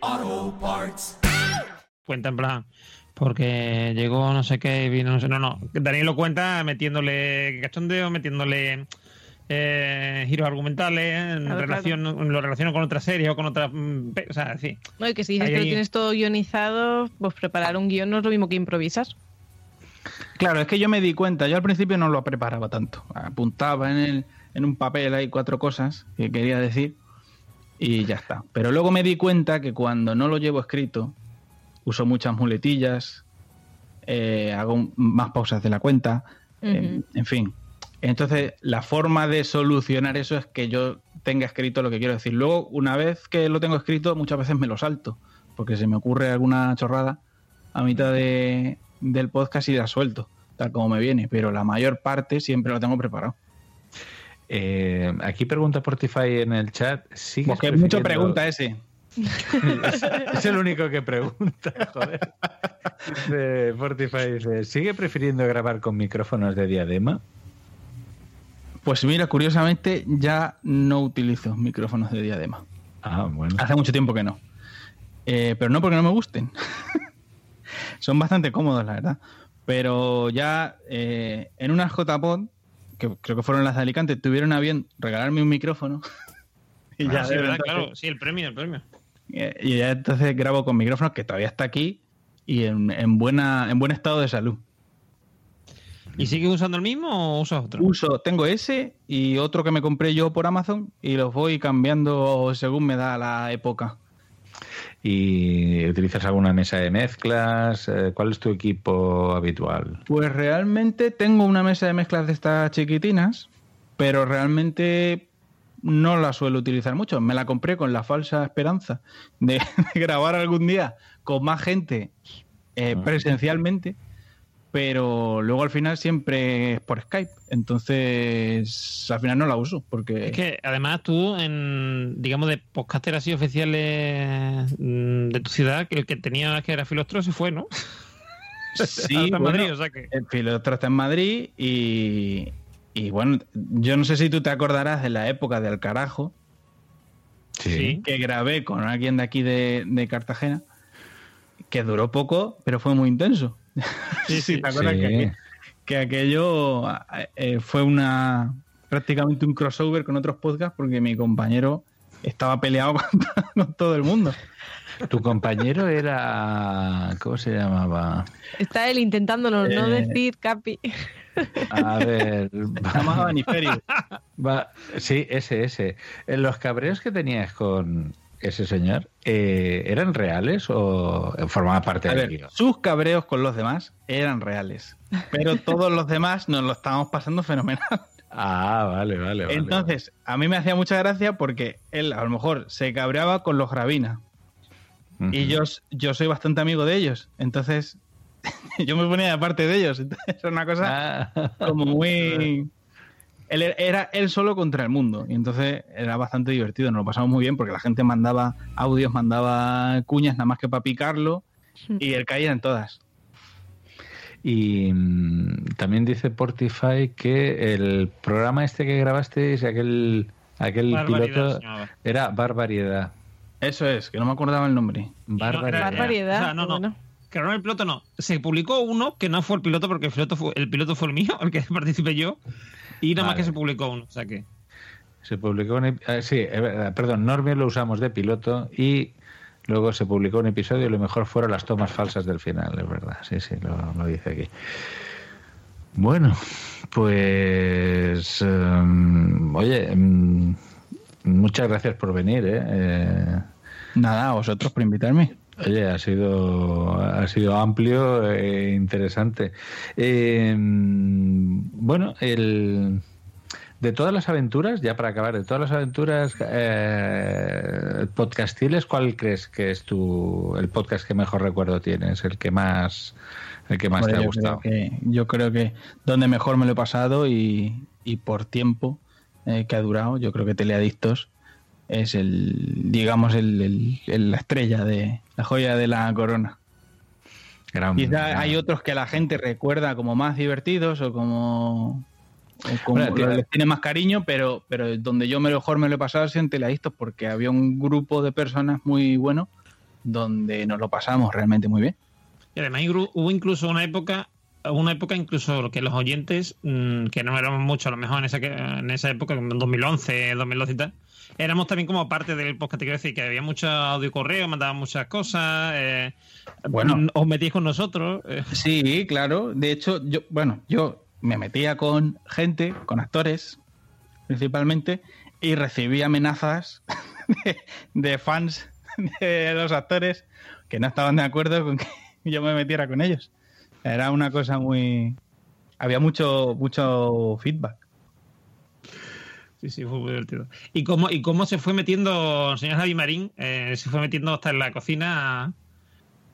Auto Parts. cuenta en plan, porque llegó no sé qué, y vino no sé, no, no, Daniel lo cuenta metiéndole cachondeo, metiéndole eh, giros argumentales, en Claro, relación, lo relaciono con otras series o con otras, mm, o sea, sí. No, y que si dices Ahí, que lo tienes todo guionizado, pues preparar un guion no es lo mismo que improvisar. Claro, es que yo me di cuenta, yo al principio no lo preparaba tanto. Apuntaba en, el, en un papel ahí cuatro cosas que quería decir y ya está. Pero luego me di cuenta que cuando no lo llevo escrito, uso muchas muletillas, eh, hago más pausas de la cuenta, eh, en fin. Entonces, la forma de solucionar eso es que yo tenga escrito lo que quiero decir. Luego, una vez que lo tengo escrito, muchas veces me lo salto, porque se me ocurre alguna chorrada a mitad de, del podcast y la suelto, tal como me viene, pero la mayor parte siempre lo tengo preparado. Eh, aquí pregunta Portify en el chat. ¿sigues Porque mucho pregunta ese. Es, es el único que pregunta, joder. Dice Portify dice, ¿sigue prefiriendo grabar con micrófonos de diadema? Pues mira, curiosamente ya no utilizo micrófonos de diadema. Ah, bueno. Hace mucho tiempo que no. Eh, pero no porque no me gusten. Son bastante cómodos, la verdad. Pero ya eh, en unas JPod, que creo que fueron las de Alicante, tuvieron a bien regalarme un micrófono. y Ah, ya sí, verdad, claro, sí, el premio, el premio. Y ya entonces grabo con micrófonos que todavía está aquí y en, en buena, en buen estado de salud. ¿Y sigues usando el mismo o usas otro? Uso, tengo ese y otro que me compré yo por Amazon y los voy cambiando según me da la época. ¿Y utilizas alguna mesa de mezclas? Eh, ¿Cuál es tu equipo habitual? Pues realmente tengo una mesa de mezclas de estas chiquitinas, pero realmente no la suelo utilizar mucho. Me la compré con la falsa esperanza de, de grabar algún día con más gente eh, Ah. presencialmente, pero luego al final siempre es por Skype. Entonces, al final no la uso porque... Es que además tú, en, digamos, de podcaster así oficiales mm, de tu ciudad, que el que tenía que era Filostro se fue, ¿no? Sí, Está en bueno, Madrid, o sea que- el piloto está en Madrid y, y bueno, yo no sé si tú te acordarás de la época del carajo Sí. que grabé con alguien de aquí de, de Cartagena, que duró poco, pero fue muy intenso. Sí, sí, ¿te acuerdas Sí. que, aqu- que aquello eh, fue una prácticamente un crossover con otros podcasts porque mi compañero estaba peleado con todo el mundo. Tu compañero era. ¿Cómo se llamaba? Está él intentándolo no Eh, decir, Capi. A ver. llamaba Baniferio. Va- sí, ese, ese. Eh, ¿Los cabreos que tenías con ese señor eh, eran reales o formaba parte A del ver, sus cabreos con los demás eran reales, pero todos los demás nos lo estábamos pasando fenomenal. Ah, vale, vale, vale. Entonces, a mí me hacía mucha gracia porque él a lo mejor se cabreaba con los Gravina. Y yo, yo soy bastante amigo de ellos. Entonces, yo me ponía de parte de ellos. Entonces, era una cosa Ah. como muy. Él era- él solo contra el mundo. Y entonces era bastante divertido. Nos lo pasamos muy bien porque la gente mandaba audios, mandaba cuñas nada más que para picarlo. Y él caía en todas. Y mm, también dice Portify que el programa este que grabasteis, aquel, aquel piloto, era Barbaridad. Eso es, que no me acordaba el nombre. Barbaridad. Barbaridad. O sea, no, no. bueno. Que no el piloto no. Se publicó uno que no fue el piloto porque el piloto fue el, piloto fue el mío, el que participé yo. Y nada más que se publicó uno. O sea que. Se publicó un ah, sí, perdón, Normio lo usamos de piloto y luego se publicó un episodio y lo mejor fueron las tomas falsas del final, es verdad, sí, sí, lo, lo dice aquí. Bueno, pues em, oye, em, muchas gracias por venir, ¿eh? Eh, Nada, a vosotros por invitarme. Oye, ha sido, ha sido amplio e interesante. Eh, bueno, el, de todas las aventuras, ya para acabar, de todas las aventuras eh, podcastiles, ¿cuál crees que es tu, el podcast que mejor recuerdo tienes? El que más, el que más te ha gustado. Creo que, yo creo que donde mejor me lo he pasado y, y por tiempo eh, que ha durado, yo creo que Teleadictos es el, digamos, el, el- el- la estrella de la joya de la corona. Gran- Quizá gran- hay otros que la gente recuerda como más divertidos o como, o como les tiene más cariño, pero, pero donde yo mejor me lo he pasado sido en Teleadictos porque había un grupo de personas muy bueno donde nos lo pasamos realmente muy bien. Y además hubo incluso una época, una época incluso que los oyentes, mm, que no éramos muchos a lo mejor en esa, en esa época, en 2011, 2012 y tal, éramos también como parte del podcast, te quiero decir, que había mucho audio correo, mandaban muchas cosas, eh, Bueno. mm, os metíais con nosotros. eh. Sí, claro. De hecho, yo, bueno, yo me metía con gente, con actores, principalmente, y recibí amenazas de, de fans de los actores que no estaban de acuerdo con que yo me metiera con ellos. Era una cosa muy. Había mucho, mucho feedback. Sí, sí, fue muy divertido. ¿Y cómo, y cómo se fue metiendo, el señor Javi Marín, eh, se fue metiendo hasta en la cocina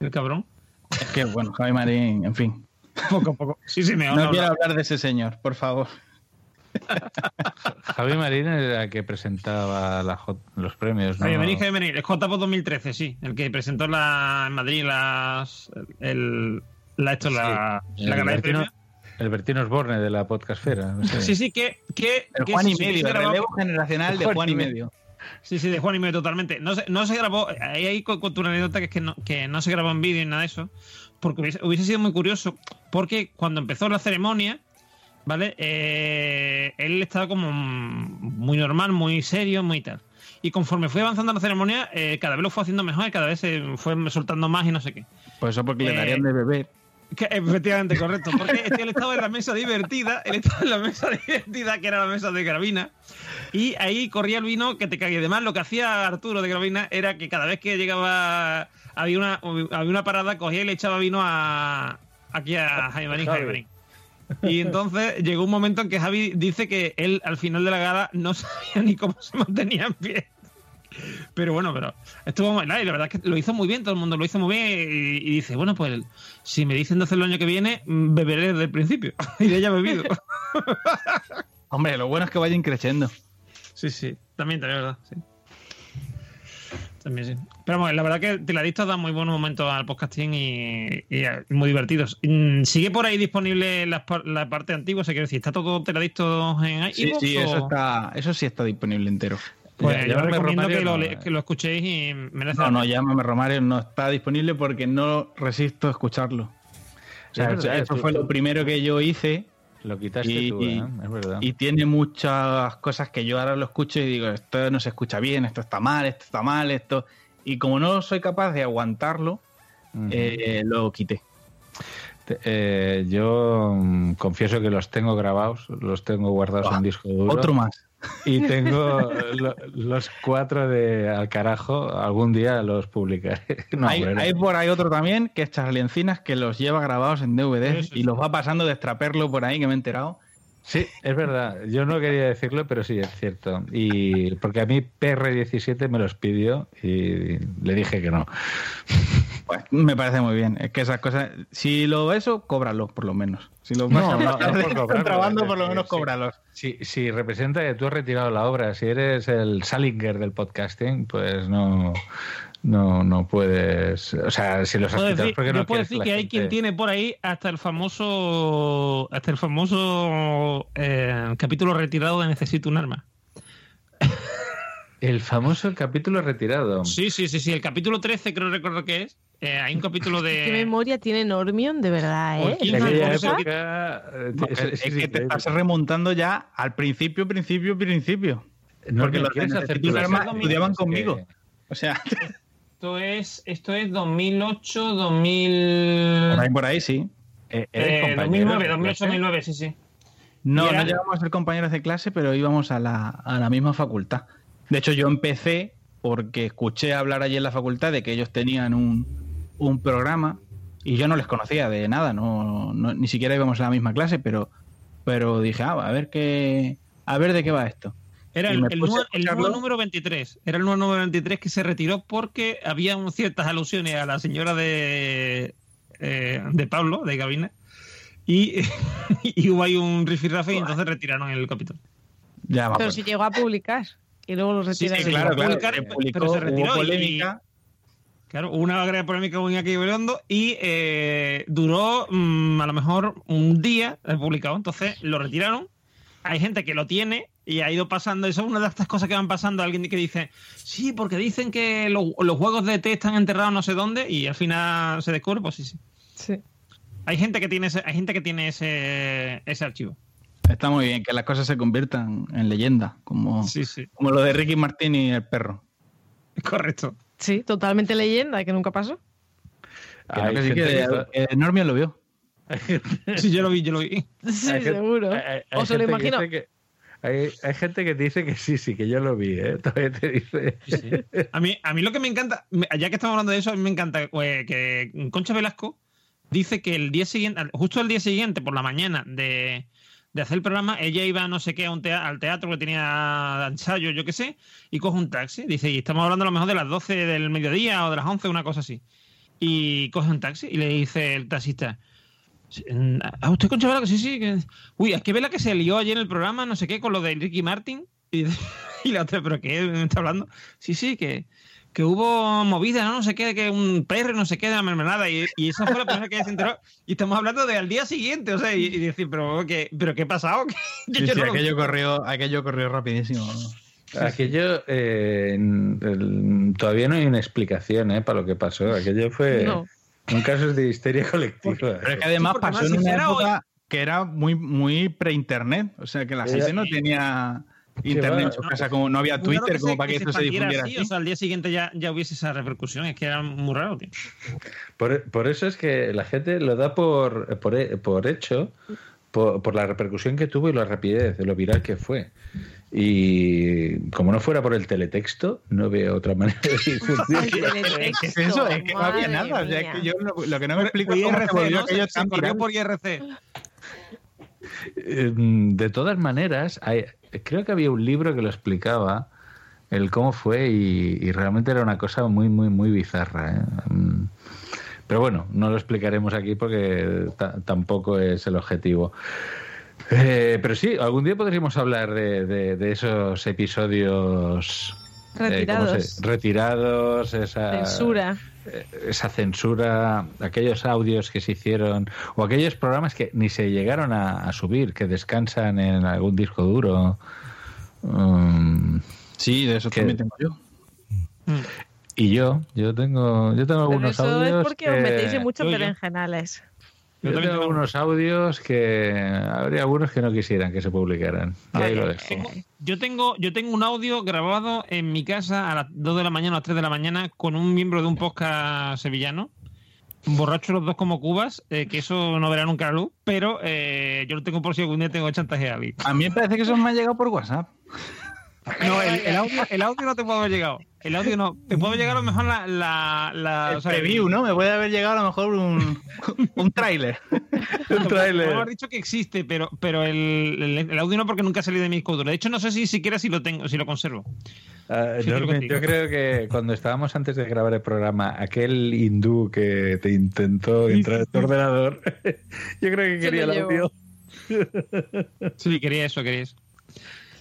el cabrón? Es que, bueno, Javi Marín, en fin. Poco a poco. Sí, sí, me No quiero hablar de ese señor, por favor. Javi Marín era el que presentaba la J- los premios, ¿no? Javi Marín, Javi Marín, el JPO 2013, sí, el que presentó la, en Madrid las, el, la, esto, la, Sí, la el Bertino-. El Bertino Osborne de la podcastfera. no sé. Sí, sí, que, que, El que Juan y medio, el relevo generacional de Juan y medio. Sí, sí, de Juan y medio totalmente. No se, no se grabó, ahí hay tu anécdota que es que no, que no se grabó en vídeo ni nada de eso, porque hubiese, hubiese sido muy curioso, porque cuando empezó la ceremonia, ¿vale? Eh, él estaba como muy normal, muy serio, muy tal. Y conforme fue avanzando la ceremonia, eh, cada vez lo fue haciendo mejor y cada vez se fue soltando más y no sé qué. Pues eso porque le Eh, darían de beber. Que, efectivamente, correcto. Porque este, él estaba en la mesa divertida, él estaba en la mesa divertida, que era la mesa de Gravina, y ahí corría el vino que te cague. Además, lo que hacía Arturo de Gravina era que cada vez que llegaba, había una, había una parada, cogía y le echaba vino a aquí a Jaime Marín. Y entonces llegó un momento en que Javi dice que él al final de la gala no sabía ni cómo se mantenía en pie. Pero bueno, pero estuvo muy y la verdad es que lo hizo muy bien, todo el mundo lo hizo muy bien y, y dice, bueno, pues si me dicen de hacerlo el año que viene, mm, beberé desde el principio. y ya he bebido. Hombre, lo bueno es que vayan creciendo. Sí, sí, también, también, verdad, sí. También sí. Pero bueno, la verdad que Tiladictos da muy buenos momentos al podcasting y, y, muy divertidos. Mm, ¿Sigue por ahí disponible la, la parte antigua? Se quiere decir, ¿está todo Tiladictos en Sí, iVoox sí, o- eso, está, eso sí está disponible entero. Pues Ya- yo llámame recomiendo Romario, que lo, no, le- que lo escuchéis y merece No, no, llámame Romario, no está disponible porque no resisto a escucharlo. O sea, Es verdad, eso tú- fue lo primero que yo hice. Lo quitaste y, tú, ¿eh? Es verdad. y tiene muchas cosas que yo ahora lo escucho y digo, esto no se escucha bien, esto está mal, esto está mal, esto... Y como no soy capaz de aguantarlo, eh, lo quité. Eh, yo mm, confieso que los tengo grabados, los tengo guardados en disco duro. Otro más. Y tengo lo- los cuatro de al carajo, algún día los publicaré. No, hay, hay por ahí otro también, que es Charlie Encinas, que los lleva grabados en DVD y los va pasando de extraperlo por ahí, que me he enterado. Sí, es verdad. Yo no quería decirlo, pero sí, es cierto. Y porque a mí PR17 me los pidió y le dije que no. Pues me parece muy bien. Es que esas cosas, si lo eso, cóbralo, por lo menos. Si lo vas No, a no, no por cobrarlo, contrabando, por lo menos sí. cóbralos. Si, si representa que tú has retirado la obra, si eres el Salinger del podcasting, pues no, no, no puedes. O sea, si los has Puedo decir, porque yo no puedo quieres decir que hay quien tiene por ahí hasta el famoso hasta el famoso eh, capítulo retirado de Necesito un arma. El famoso capítulo retirado. Sí, sí, sí, sí. El capítulo 13 creo recuerdo que es. Eh, hay un capítulo ¿Qué de... memoria tiene Normion, de verdad, eh? Es época, eh, es- es, es- es sí, que te estás remontando ya al principio, principio, principio. No, Porque los de ¿quieres hacer Necesito un arma estudiaban que- conmigo. O sea, Esto es, esto es 2008, 2000... por ahí, por ahí sí. Eh, Eh, compañero 2009, de 2008, clase? 2009, sí, sí. No, era- no llegamos a ser compañeros de clase, pero íbamos a la, a la misma facultad. De hecho, yo empecé porque escuché hablar allí en la facultad de que ellos tenían un, un programa y yo no les conocía de nada, no, no- ni siquiera íbamos a la misma clase, pero, pero dije, ah, a ver qué, a ver de qué va esto. Era el, el nuevo, el nuevo número 23. Era el nuevo número 23 que se retiró porque había ciertas alusiones a la señora de, eh, de Pablo, de Gabina. Y, y hubo ahí un rifirrafe y entonces retiraron el capítulo. Ya, Pero si llegó a publicar y luego lo Sí, retiraron. sí, claro, claro, publicar, se pero se retiró hubo y- polémica. Claro, hubo una gran polémica con Iñaki Gabilondo y eh, duró mm, a lo mejor un día eh, publicado. Entonces lo retiraron. Hay gente que lo tiene y ha ido pasando. Eso es una de estas cosas que van pasando. Alguien que dice, sí, porque dicen que lo- los juegos de té están enterrados no sé dónde y al final se descubre, pues sí, sí. Sí. Hay gente que tiene ese, hay gente que tiene ese, ese archivo. Está muy bien que las cosas se conviertan en leyenda, como, Sí, sí. como lo de Ricky Martín y el perro. Correcto. Sí, totalmente leyenda, que nunca pasó. Que no, que sí, que eh, Normio lo vio. Sí, yo lo vi, yo lo vi. Sí, gente- seguro. hay- hay o se lo imagino. que- hay, hay gente que dice que sí, sí, que yo lo vi, ¿eh? Todavía te dice. A mí, a mí lo que me encanta, ya que estamos hablando de eso, a mí me encanta eh, que Concha Velasco dice que el día siguiente, justo el día siguiente, por la mañana de, de hacer el programa, ella iba no sé qué a un al teatro que tenía ensayo, yo qué sé, y coge un taxi. Dice, y estamos hablando a lo mejor de las 12 del mediodía o de las 11, una cosa así. Y coge un taxi y le dice el taxista, ¿a usted Concha Velasco? Sí, sí. Que... Uy, es que vela que se lió ayer en el programa, no sé qué, con lo de Ricky Martin. Y, y la otra, ¿pero qué me está hablando? Sí, sí, que, que hubo movida, ¿no? No sé qué, que un perro, no sé qué, de la mermelada. Y, y esa fue la primera que se enteró. Y estamos hablando de al día siguiente, o sea, y, y decir, ¿pero qué, pero qué ha pasado? Que Sí, yo sí, no lo- aquello, corrió, aquello corrió rapidísimo. Aquello, eh, el- todavía no hay una explicación ¿eh? para lo que pasó. Aquello fue No. Un caso de histeria colectiva. Pero es que además pasó en una época que era muy, muy pre-internet. O sea, que la Era- gente no tenía... internet en su casa, como no había Twitter, que como para que, esto se difundiera así, así. O sea, al día siguiente ya, ya hubiese esa repercusión. Es que era muy raro, tío. Por, por eso es que la gente lo da por, por, por hecho, por, por la repercusión que tuvo y la rapidez, de lo viral que fue. Y como no fuera por el teletexto, no veo otra manera de difundir. ¿Qué es eso? Es que no había nada. O sea, mía. es que yo lo, lo que no me explico es Por cómo se por IRC. Eh, De todas maneras, hay- creo que había un libro que lo explicaba el cómo fue y, y realmente era una cosa muy, muy, muy bizarra. ¿eh? Mm. Pero bueno, no lo explicaremos aquí porque ta- tampoco es el objetivo. Eh, pero sí, algún día podríamos hablar de, de- de esos episodios eh, ¿cómo Retirados. se- retirados, esa Censura. eh, esa censura, aquellos audios que se hicieron o aquellos programas que ni se llegaron a, a subir, que descansan en algún disco duro. Mm, Sí, de eso que- también tengo yo. y yo, yo tengo, yo tengo Pero algunos eso audios. es porque os que- metéis en muchos yo. tengo algunos audios que habría algunos que no quisieran que se publicaran. Y ahí lo dejo. Yo tengo, yo tengo un audio grabado en mi casa a las 2 de la mañana o a las 3 de la mañana con un miembro de un podcast sevillano. Borrachos los dos como cubas, eh, que eso no verá nunca la luz, pero eh, yo lo tengo por si algún día tengo chantaje a alguien. A mí me parece que eso me ha llegado por WhatsApp. No, el, el audio, el audio no te puede haber llegado. El audio no. Te puede haber llegado a lo mejor la. la, la El o sea, preview, ¿no? Me puede haber llegado a lo mejor un, un tráiler. Un tráiler. Has dicho que existe, pero, pero el, el- el audio no porque nunca ha salido de mi disco duro. De hecho, no sé si siquiera si lo tengo, si lo conservo. Ah, contigo. yo creo que cuando estábamos antes de grabar el programa, aquel hindú que te intentó entrar en tu ordenador, yo creo que quería el audio. Sí, quería eso, quería eso.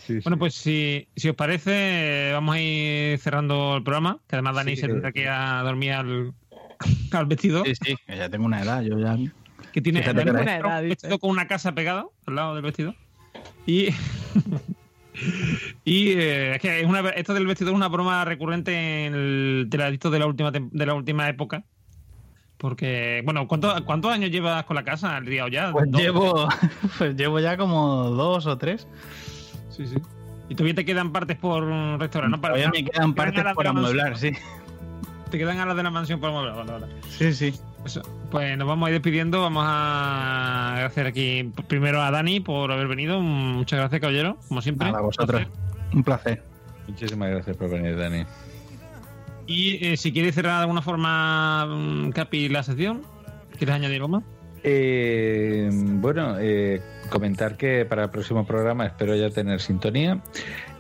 Sí, Bueno, sí. pues si, si os parece, vamos a ir cerrando el programa, que además Dani Sí. se tendrá que ir a dormir al, al vestido. Sí, sí, que ya tengo una edad, yo ya. Que tiene que un era edad, vestido con una casa pegada al lado del vestido. Y. y eh, es que es una, esto del vestido es una broma recurrente en el teladito de la última de la última época. Porque, bueno, ¿cuántos, ¿cuántos años llevas con la casa? ¿Al día o ya? Pues llevo, pues llevo ya como dos o tres. Sí, sí. Y todavía te quedan partes por restaurar, ¿no? Para- Todavía me quedan te partes a las por amueblar, sí. Te quedan alas de la mansión por amueblar. Vale, vale. Sí, sí. Eso. Pues nos vamos a ir despidiendo. Vamos a agradecer aquí primero a Dani por haber venido. Muchas gracias, caballero, como siempre. Nada, a vosotros. Un placer. Muchísimas gracias por venir, Dani. Y eh, si quieres cerrar de alguna forma, mm, Capi, la sección, ¿quieres añadir algo más? Eh, bueno, eh, comentar que para el próximo programa espero ya tener sintonía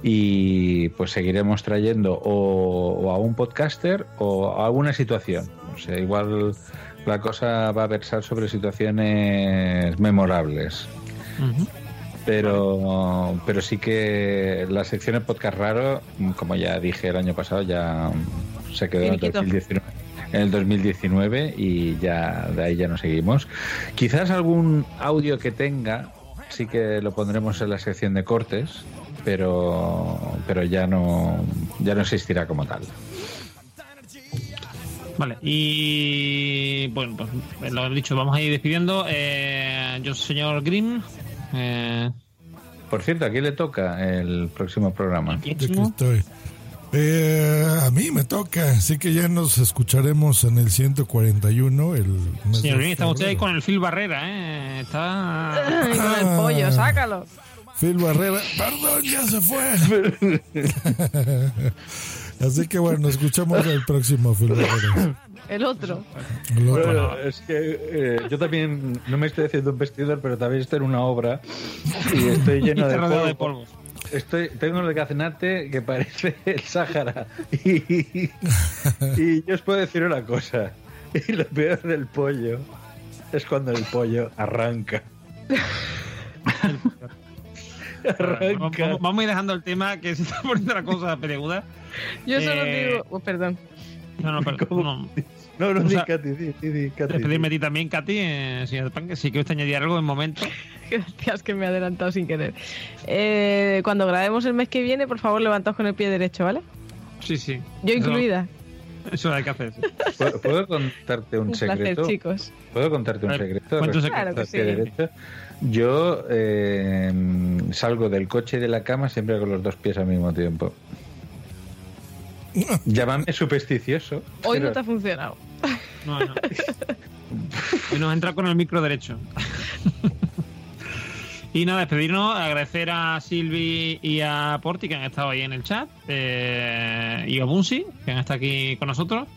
y pues seguiremos trayendo o, o a un podcaster o a alguna situación. O sea, igual la cosa va a versar sobre situaciones memorables. Pero, pero sí que la sección de podcast raro, como ya dije el año pasado, ya se quedó en el Finiquito. 2019, en el 2019 y ya de ahí ya no seguimos. Quizás algún audio que tenga sí que lo pondremos en la sección de cortes, pero, pero ya no ya no existirá como tal. Vale, y bueno, pues lo he dicho, vamos a ir despidiendo. Eh, yo, señor Grimm, eh, Por cierto, ¿a quién le toca el próximo programa? Aquí estoy. Eh, a mí me toca, así que ya nos escucharemos en el 141. El mes señor de está usted ahí con el Phil Barrera, ¿eh? Está. Ay, con el pollo, sácalo. Phil Barrera, perdón, ya se fue. Así que bueno, escuchamos el próximo Phil Barrera. El otro. El otro. Bueno, es que eh, yo también no me estoy haciendo un vestidor, pero también estoy en una obra y estoy lleno polvo. de polvo. Estoy, tengo el gaznate que parece el Sáhara. Y, y yo os puedo decir una cosa. Y lo peor del pollo es cuando el pollo arranca. Vamos, vamos- vamos a ir dejando el tema que se está poniendo la cosa pereguda. Yo solo Eh, digo. oh, perdón. No, no, pero, no. No, no, sea, Katy, di, di, Katy, Despedirme di. a ti también, Katy, eh, señor Pan, que si quieres añadir algo en momento. Gracias que me he adelantado sin querer. Eh, cuando grabemos el mes que viene, por favor, levantaos con el pie derecho, ¿vale? Sí, sí. Yo Eso- incluida. Eso hay que hacer. sí. ¿Puedo, puedo contarte un, Un placer, secreto? chicos. ¿Puedo contarte un secreto? Claro que sí. derecho? Yo eh, salgo del coche y de la cama siempre con los dos pies al mismo tiempo. Llámame supersticioso. Hoy pero- no te ha funcionado. No, nos entra con el micro derecho. Y nada, despedirnos, agradecer a Silvi y a Porti que han estado ahí en el chat, eh, y a Bunsi, que han estado aquí con nosotros.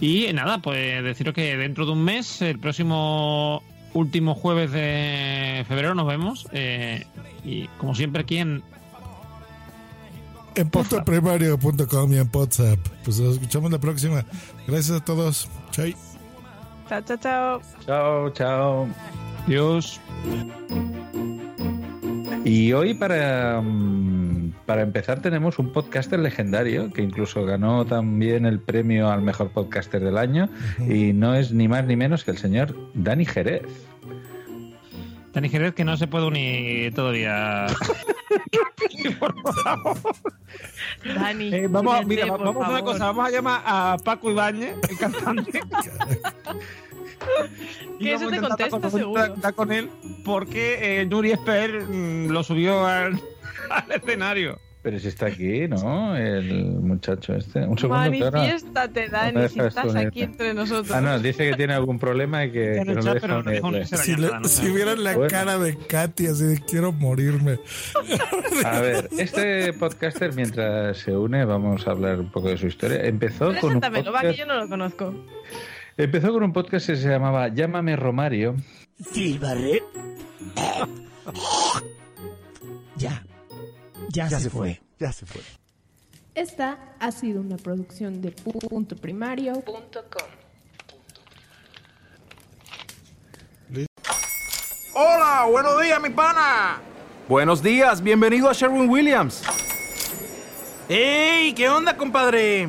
Y nada, pues deciros que dentro de un mes, el próximo último jueves de febrero, nos vemos. eh, y como siempre, aquí en. En puntoprimario.com y en WhatsApp. Pues nos escuchamos la próxima. Gracias a todos. Chai. Chao, chao, chao. Chao, chao. Dios. Y hoy para, mm, para empezar tenemos un podcaster legendario que incluso ganó también el premio al mejor podcaster del año y no es ni más ni menos que el señor Dani Jerez. Dani Jerez, que no se puede unir todavía. Dani. Eh, vamos, a- mira, únete, por vamos a hacer una favor. cosa, vamos a llamar a Paco Ibáñez, el cantante. Que eso a te contesta, con- seguro. con él porque eh, Nuri Esper mm, lo subió al, al escenario. Pero si está aquí, ¿no? El muchacho este. Un segundo. Manifiéstate, No Dani, si estás aquí entre nosotros. Ah, no, dice que tiene algún problema y que, que no deja unirle. Si, le- llamada, no si sé. vieran la Bueno. cara de Katy, así de quiero morirme. A ver, este podcaster, mientras se une, vamos a hablar un poco de su historia. Empezó con un Preséntamelo, va, que podcast, yo no lo conozco. empezó con un podcast que se llamaba Llámame Romario. Silbarret. Ya. Ya, se, fue. Ya se fue. Esta ha sido una producción de puntoprimario.com. Hola, buenos días, mi pana. Buenos días, bienvenido a Sherwin Williams. ¡Ey! ¿Qué onda, compadre?